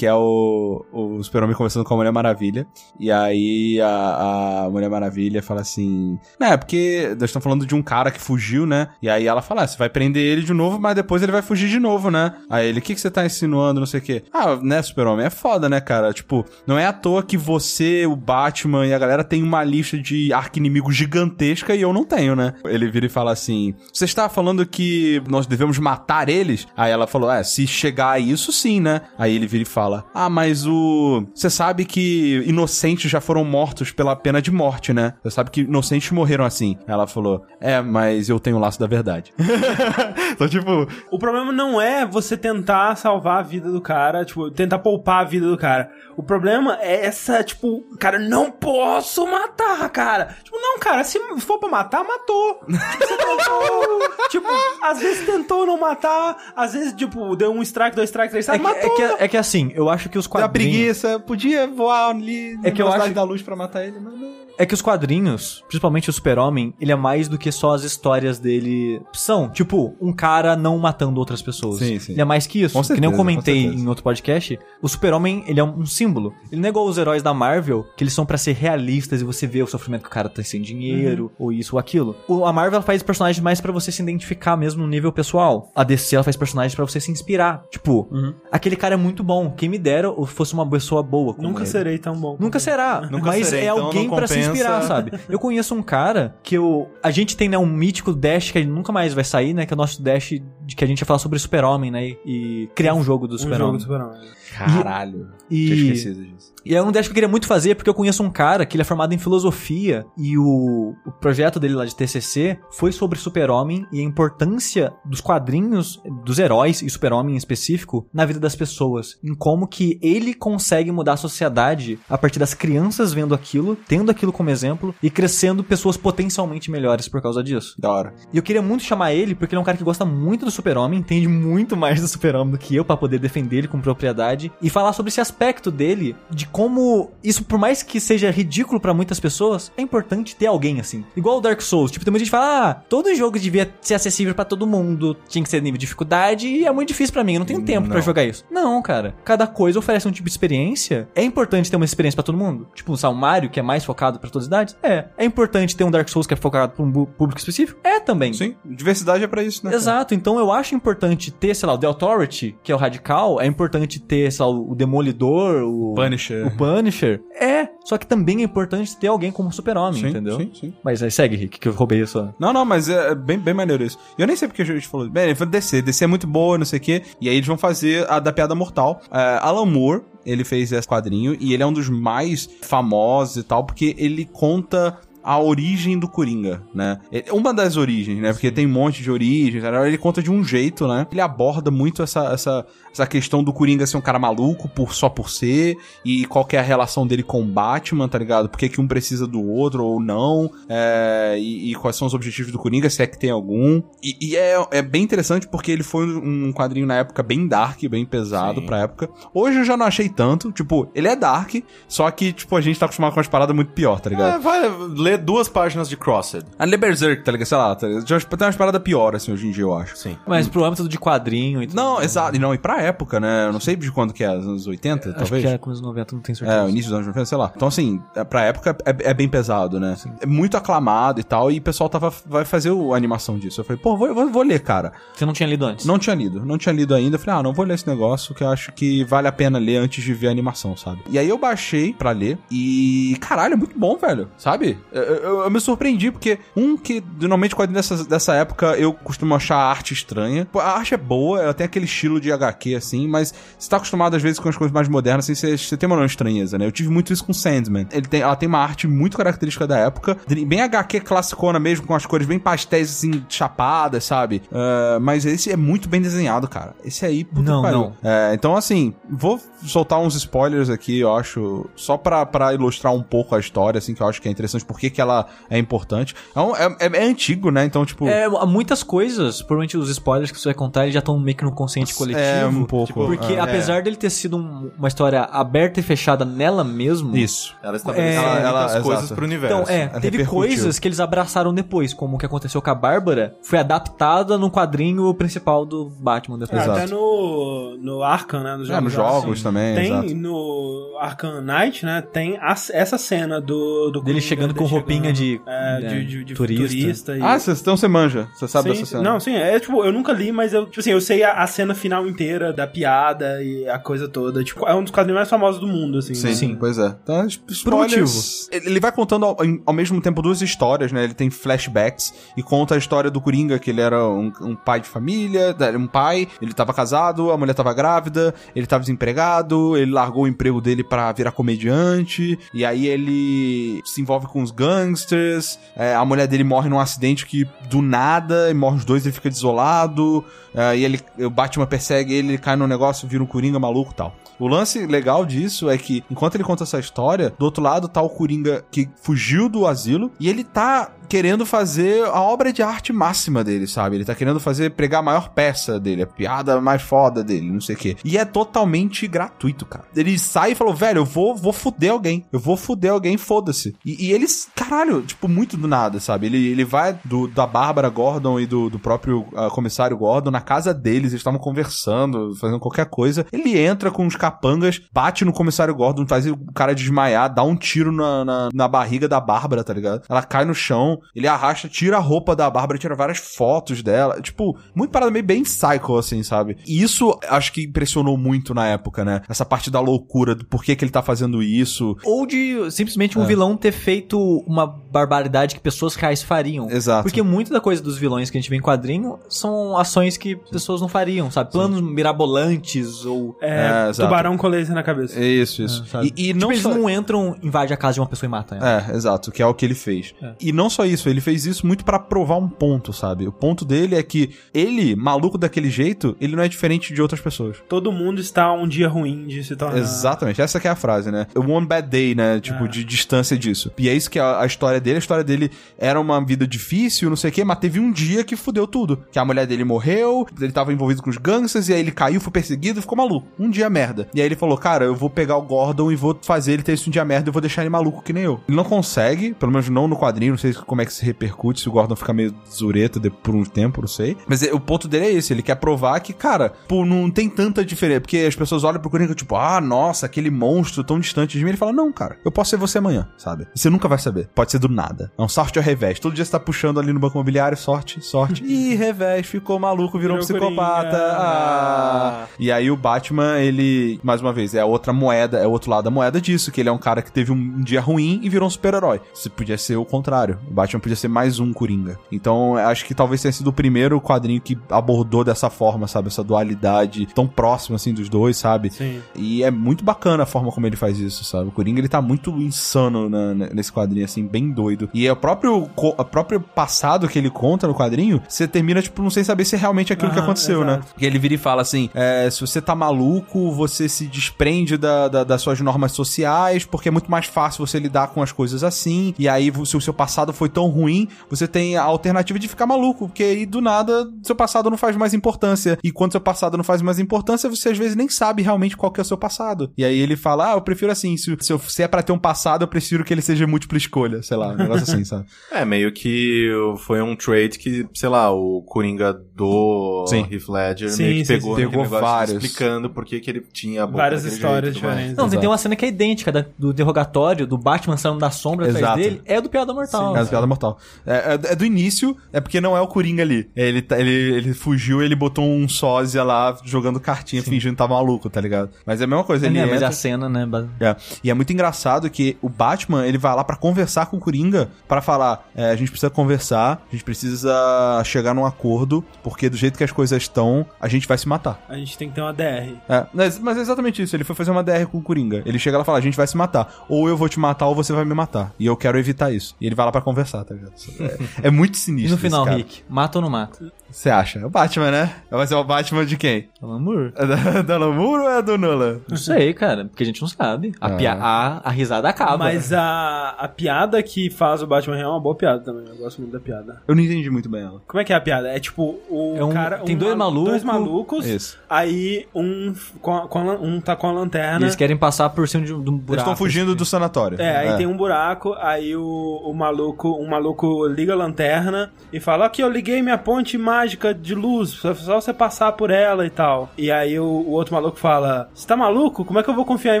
Que é o, o Super-Homem conversando com a Mulher Maravilha. E aí a, a Mulher Maravilha fala assim. Não, é porque nós estamos falando de um cara que fugiu, né? E aí ela fala: ah, você vai prender ele de novo, mas depois ele vai fugir de novo, né? Aí ele, o que, que você tá insinuando, não sei o quê? Ah, né, Super-Homem? É foda, né, cara? Tipo, não é à toa que você, o Batman e a galera tem uma lista de arqui-inimigo gigantesca e eu não tenho, né? Ele vira e fala assim: Você está falando que nós devemos matar eles? Aí ela falou: É, se chegar a isso, sim, né? Aí ele vira e fala: Ah, mas o. Você sabe que inocentes já foram mortos pela pena de morte, né? Você sabe que inocentes morreram assim. Ela falou: É, mas eu tenho o laço da verdade. [LAUGHS] então, tipo, O problema não é você tentar salvar a vida do cara, tipo, tentar poupar a vida do cara. O problema é essa, tipo, cara, não posso matar, cara. Tipo, não, cara, se for pra matar, matou. Tipo, você tentou. tipo, às vezes tentou não matar, às vezes, tipo, deu um strike, dois strikes, três É strikes, que, é, matou. que, é que assim, eu acho que os da quadrinhos... preguiça, podia voar ali É que eu acho- da luz pra matar ele, mas não. É que os quadrinhos, principalmente o Super-Homem, ele é mais do que só as histórias dele são. Tipo, um cara não matando outras pessoas. Sim, sim. Ele é mais que isso. Com que nem eu certeza, comentei com certeza. em outro podcast, o Super-Homem, ele é um símbolo. Ele não é igual os heróis da Marvel, que eles são pra ser realistas e você vê o sofrimento que o cara tá sem dinheiro, ou isso ou aquilo. O, a Marvel faz personagens mais pra você se identificar mesmo no nível pessoal. A DC ela faz personagens pra você se inspirar. Tipo, aquele cara é muito bom. Quem me dera eu fosse uma pessoa boa como Nunca ele. serei tão bom. Nunca será. [LAUGHS] Nunca mas serei, é então alguém pra se inspirar, sabe? Eu conheço um cara que eu. A gente tem, né, um mítico Dash que ele nunca mais vai sair, né? Que é o nosso Dash de que a gente ia falar sobre Super-Homem, né? E, e criar um jogo do um jogo Super-Homem. do super-homem. Caralho. E- Tinha esquecido disso. E é um Dash que eu queria muito fazer porque eu conheço um cara que ele é formado em filosofia e o, o projeto dele lá de TCC foi sobre Super-Homem e a importância dos quadrinhos, dos heróis e Super-Homem em específico, na vida das pessoas. Em como que ele consegue mudar a sociedade a partir das crianças vendo aquilo, tendo aquilo como exemplo e crescendo pessoas potencialmente melhores por causa disso. Da hora. E eu queria muito chamar ele porque ele é um cara que gosta muito do Super-Homem, entende muito mais do Super-Homem do que eu pra poder defender ele com propriedade e falar sobre esse aspecto dele, de como isso, por mais que seja ridículo pra muitas pessoas, é importante ter alguém assim. Igual o Dark Souls, tipo, tem muita gente que fala: "Ah, todo jogo devia ser acessível pra todo mundo, tinha que ser nível de dificuldade e é muito difícil pra mim, eu não tenho tempo pra Não. jogar isso". Não, cara. Cada coisa oferece um tipo de experiência. É importante ter uma experiência pra todo mundo. Tipo, o Mario que é mais focado pra todas as idades? É. É importante ter um Dark Souls que é focado pra um público específico? É também. Sim, diversidade é pra isso, né? Exato, então eu acho importante ter, sei lá, o The Authority, que é o radical, é importante ter, sei lá, o Demolidor, o Punisher. O Punisher. É, só que também é importante ter alguém como super-homem, entendeu? sim, sim. Mas aí segue, Rick, que eu roubei sua... Não, não, mas é bem, bem maneiro isso. E eu nem sei porque a gente falou. Bem, ele falou DC, DC é muito boa, não sei o quê. E aí eles vão fazer a da Piada Mortal. É, Alan Moore, ele fez esse quadrinho e ele é um dos mais famosos e tal, porque ele conta a origem do Coringa, né? É Uma das origens, né? Porque tem um monte de origens, ele conta de um jeito, né? Ele aborda muito essa, essa, essa questão do Coringa ser um cara maluco por, só por ser, e qual que é a relação dele com o Batman, tá ligado? Por que, que um precisa do outro ou não, é, e, e quais são os objetivos do Coringa, se é que tem algum. E, e é, é bem interessante porque ele foi um quadrinho na época bem dark, bem pesado Sim. pra época. Hoje eu já não achei tanto, tipo, ele é dark, só que, tipo, a gente tá acostumado com umas paradas muito pior, tá ligado? É, vai ler duas páginas de Crossed. A Le Berserk, tá ligado? Sei lá, tá ligado? Tem umas paradas pior, assim, hoje em dia, eu acho. Sim. Mas pro âmbito de quadrinho e tudo. Não, exato. E não, e pra época, né? Eu não sei de quando que é, anos 80, Acho talvez? que é com os 90, não tenho certeza. É, o início dos anos 90, sei lá. Então, assim, é, pra época é, é bem pesado, né? É muito aclamado e tal, e o pessoal tava, vai fazer o- a animação disso. Eu falei, pô, vou, vou, vou ler, cara. Você não tinha lido antes? Não tinha lido, não tinha lido ainda. Eu falei, ah, não vou ler esse negócio que eu acho que vale a pena ler antes de ver a animação, sabe? E aí eu baixei pra ler e, caralho, é muito bom, velho, sabe? Eu, eu- eu me surpreendi porque, um, que normalmente quadrinho dessa, dessa época eu costumo achar a arte estranha. A arte é boa, ela tem aquele estilo de HQ, assim, mas você tá acostumado às vezes com as coisas mais modernas, assim, você, você tem uma estranheza, né? Eu tive muito isso com Sandman. Ele tem, ela tem uma arte muito característica da época, bem HQ classicona mesmo, com as cores bem pastéis, assim, chapadas, sabe? Ah, mas esse é muito bem desenhado, cara. Esse aí, puta Não, não. É, então, assim, vou soltar uns spoilers aqui, eu acho, só pra, pra ilustrar um pouco a história, assim, que eu acho que é interessante, por que ela é importante. É, um- é, é- é antigo, né? Então, tipo... É, muitas coisas, provavelmente os spoilers que você vai contar, eles já estão meio que no consciente coletivo. É, um pouco. Tipo, porque é. apesar dele ter sido um- uma história aberta e fechada nela mesmo. Isso. Ela estabeleceu ela- muitas coisas exato. pro universo. Então, é, Ela teve coisas que eles abraçaram depois, como o que aconteceu com a Bárbara, foi adaptada no quadrinho principal do Batman depois. É, até no, no Arkham, né? Nos É, nos jogos assim, também, Tem exato. no Arkham Knight, né? Tem as- essa cena do, do Dele chegando com dele roupinha de- é, é, de, de, de turista. turista. e- Ah, cê- então você manja. Você sabe Sim, dessa cena. Não, sim, é tipo, eu nunca li, mas eu, tipo assim, eu sei a, a cena final inteira da piada e a coisa toda. Tipo, é um dos quadrinhos mais famosos do mundo, assim. Sim, né? sim, pois é. Então, spoilers, Ele ele vai contando ao, ao mesmo tempo duas histórias, né? Ele tem flashbacks e conta a história do Coringa, que ele era um, um pai de família, um pai, ele tava casado, a mulher tava grávida, ele tava desempregado, ele largou o emprego dele pra virar comediante, e aí ele se envolve com os gangsters, é, a mulher dele morre num acidente que do nada, e morre os dois, ele fica desolado, é, e ele, o Batman persegue ele, ele cai num negócio, vira um Coringa maluco tal. O lance legal disso é que, enquanto ele conta essa história, do outro lado tá o Coringa que fugiu do asilo e ele tá querendo fazer a obra de arte máxima dele, sabe? Ele tá querendo fazer, pregar a maior peça dele, a piada mais foda dele, não sei o quê. E é totalmente gratuito, cara. Ele sai e falou, velho, eu vou, vou fuder alguém. Eu vou fuder alguém, foda-se. E, e eles, caralho, tipo, muito do nada, sabe? Ele, ele vai do, da Bárbara Gordon e do, do próprio ah, comissário Gordon na casa deles, eles estavam conversando, fazendo qualquer coisa. Ele entra com os capangas, bate no comissário Gordon, faz o cara desmaiar, dá um tiro na, na, na barriga da Bárbara, tá ligado? Ela cai no chão, ele arrasta, tira a roupa da Bárbara, tira várias fotos dela. Tipo, muito parada meio bem psycho, assim, sabe? E isso acho que impressionou muito na época, né? Essa parte da loucura, do porquê que ele tá fazendo isso. Ou de simplesmente um vilão ter feito uma barbaridade que pessoas reais fariam. Exato. Porque muita da coisa dos vilões que a gente vê em quadrinho são ações que pessoas não fariam, sabe? Planos mirabolantes ou. É, É, exato. tubarão com laser na cabeça. Isso, isso. sabe? e, e tipo, não eles só... não entram, invadem a casa de uma pessoa e matam ela. É, exato, que é o que ele fez. E não só isso, ele fez isso muito pra provar um ponto, sabe? O ponto dele é que ele, maluco daquele jeito, ele não é diferente de outras pessoas. Todo mundo está um dia ruim de se tornar. Exatamente, essa que é a frase, né? One bad day, né? Tipo, Ah. de distância disso. E é isso que é a, a história dele. A história dele era uma vida difícil, não sei o quê, mas teve um dia que fudeu tudo. Que a mulher dele morreu, ele tava envolvido com os gangsters, e aí ele caiu, foi perseguido e ficou maluco. Um dia merda. E aí ele falou, cara, eu vou pegar o Gordon e vou fazer ele ter esse um dia merda e vou deixar ele maluco que nem eu. Ele não consegue, pelo menos não no quadrinho, não sei como é que se repercute, se o Gordon fica meio zureta por um tempo, não sei. Mas é- o ponto dele é esse, ele quer provar que, cara, pô, não tem tanta diferença. Porque as pessoas olham pro Coringa, tipo, ah, nossa, aquele monstro tão distante de mim. Ele fala, não, cara, eu posso ser você amanhã, sabe? E você nunca vai saber. Pode ser do nada. É um sorte ao revés. Todo dia você tá puxando ali no banco imobiliário, sorte, sorte. [LAUGHS] Ih, revés, ficou maluco, virou um psicopata. Coringa. Ah. E aí o Batman, ele, mais uma vez, é a outra moeda, é o outro lado da moeda disso, que ele é um cara que teve um dia ruim e virou um super-herói. Se podia ser o contrário. O Batman podia ser mais um Coringa. Então, acho que talvez tenha sido o primeiro quadrinho que abordou dessa forma, sabe? Essa dualidade tão próxima, assim, dos dois, sabe? Sim. E é muito bacana a forma como ele faz isso, sabe? O Coringa, ele tá muito insano na- na- nesse quadrinho, assim, bem doido. E é o próprio, co- o próprio passado que ele conta no quadrinho, você termina, tipo, não sem saber se é realmente aquilo que Aham, aconteceu, né? exato. Porque ele vira e fala assim, é, se você tá maluco, você se desprende da, da- das suas normas sociais, porque é muito mais fácil você lidar com as coisas assim, e aí, se o seu passado foi tão ruim, você tem a alternativa de ficar maluco, porque aí, do nada, seu passado não faz mais importância. E quando seu passado não faz mais importância, você às vezes nem sabe realmente qual que é o seu passado. E aí ele fala, ah, eu prefiro assim, se, se, eu- se é pra ter um passado, eu prefiro que ele seja múltipla escolha, sei lá, um negócio assim, sabe? [LAUGHS] É, meio que foi um trait que, sei lá, o Coringa do Sim. Heath Ledger Sim, meio que sim, pegou, sim. Pegou negócio vários. explicando por que que ele tinha a boca Várias histórias e diferentes. Não, tem, Exato. tem uma cena que é idêntica da- do interrogatório, do Batman saindo da sombra atrás Exato. dele, é do Piada Mortal. É do Piada Mortal. É, é- é do início, é porque não é o Coringa ali. Ele, tá- ele, ele fugiu ele botou um sósia lá jogando cartinha, fingindo que tá maluco, tá ligado? Mas é a mesma coisa. É, Ele né, mas entra- a cena, né? É. E é muito engraçado que o Batman, ele vai lá pra conversar com o Coringa, pra falar, é, a gente precisa conversar, a gente precisa chegar num acordo, porque do jeito que as coisas estão, a gente vai se matar. A gente tem que ter uma DR. É, mas, mas é exatamente isso, ele foi fazer uma DR com o Coringa. Ele chega lá e fala, a gente vai se matar. Ou eu vou te matar, ou você vai me matar. E eu quero evitar isso. E ele vai lá pra conversar, tá ligado? [LAUGHS] É, é muito E sinistro no final, esse cara. Rick, mata ou não mata? Você acha? É o Batman, né? Vai ser o Batman de quem? Alan Moore? É da, [LAUGHS] da Lamour ou é do Nolan? Não sei, cara, porque a gente não sabe. A, Ah. pia- a, a risada acaba. Mas a, a piada que faz o Batman real é uma boa piada também. Eu gosto muito da piada. Eu não entendi muito bem ela. Como é que é a piada? É tipo, o É um- cara. tem um dois ma- malucos. Dois malucos. Isso. Aí um, com a- com a um tá com a E lanterna. eles querem passar por cima de um, de um buraco. Eles estão fugindo assim. do sanatório. É, aí tem um buraco, aí o, o maluco, um maluco liga a lanterna e fala: Aqui, eu liguei minha ponte mágica de luz, só só você passar por ela e tal. E aí o, o outro maluco fala: Você tá maluco? Como é que eu vou confiar em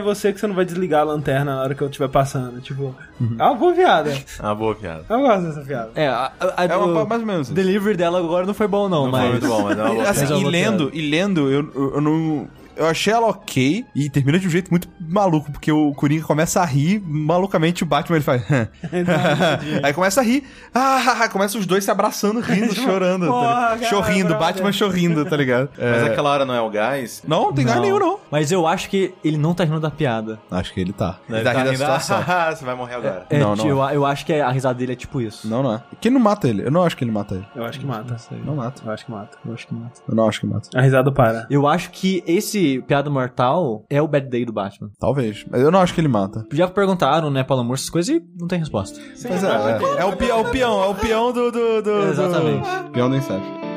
você que você não vai desligar a lanterna na hora que eu estiver passando? Tipo, é uma boa piada. Ah, boa piada. Eu gosto dessa piada. É, a, a, a É uma, mais ou menos isso. delivery dela agora não foi bom, não, Não mas. foi muito bom, mas é uma [LAUGHS] boa Assim, é e uma lendo, e lendo, eu, eu, eu não. Eu achei ela ok e termina de um jeito muito maluco, porque o Coringa começa a rir, malucamente o Batman ele faz. [LAUGHS] Aí começa a rir, ah, começa os dois se abraçando, rindo, [LAUGHS] chorando. tá Porra, cara, chorrindo. Batman chorrindo, tá ligado? Mas É. aquela hora não é o gás? Não, não tem gás nenhum, não. Mas eu acho que ele não tá rindo da piada. Acho que ele tá. Ele Deve tá tá rindo da situação. [LAUGHS] "Ah, Você vai morrer agora. É, Não, não. Eu, eu acho que a risada dele é tipo isso. Não, não é. Quem não mata ele? Eu não acho que ele mata ele. Eu acho que mata. Não mata. Eu acho que mata. Eu acho que mata. Eu não acho que mata. A risada para. Eu acho que esse Piada Mortal é o Bad Day do Batman. Talvez. Mas eu não acho que ele mata. Já perguntaram, né, pro Alan essas coisas e não tem resposta. Mas é, é, é o peão, é o peão, é o peão do. do, do Exatamente. do- [LAUGHS] Peão do Inception.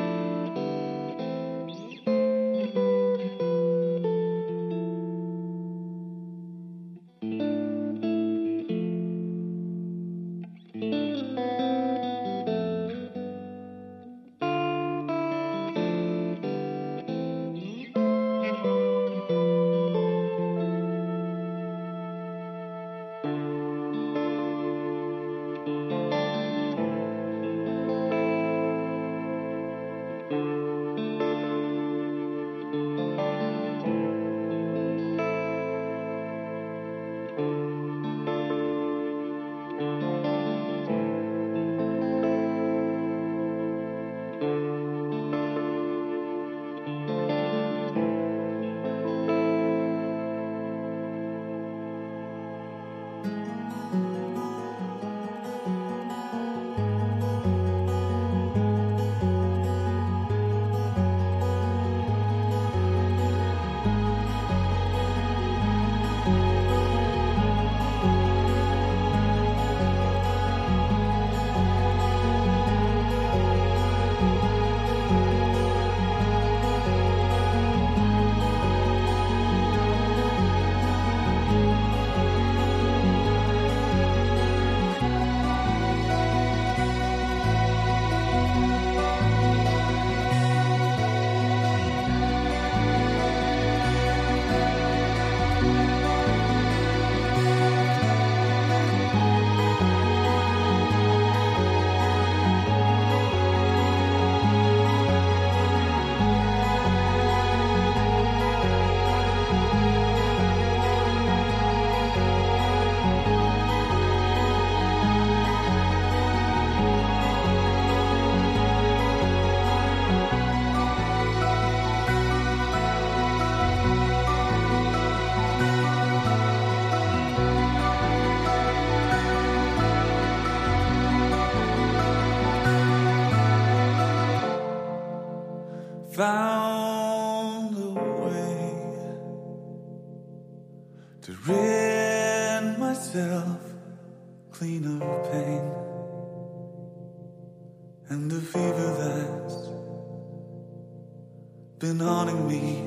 Been haunting me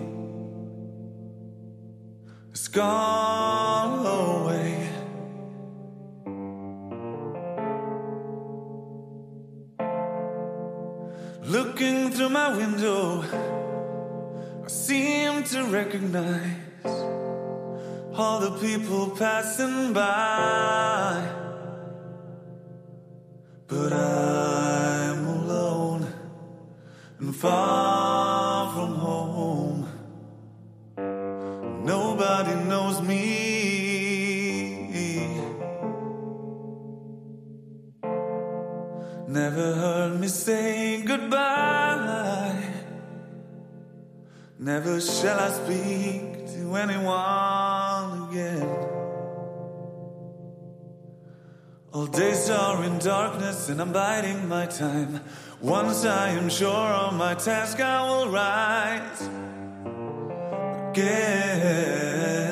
has gone away. Looking through my window, I seem to recognize all the people passing by. But I'm alone and far Never shall I speak to anyone again. All days are in darkness and I'm biding my time. Once I am sure of my task, I will rise again.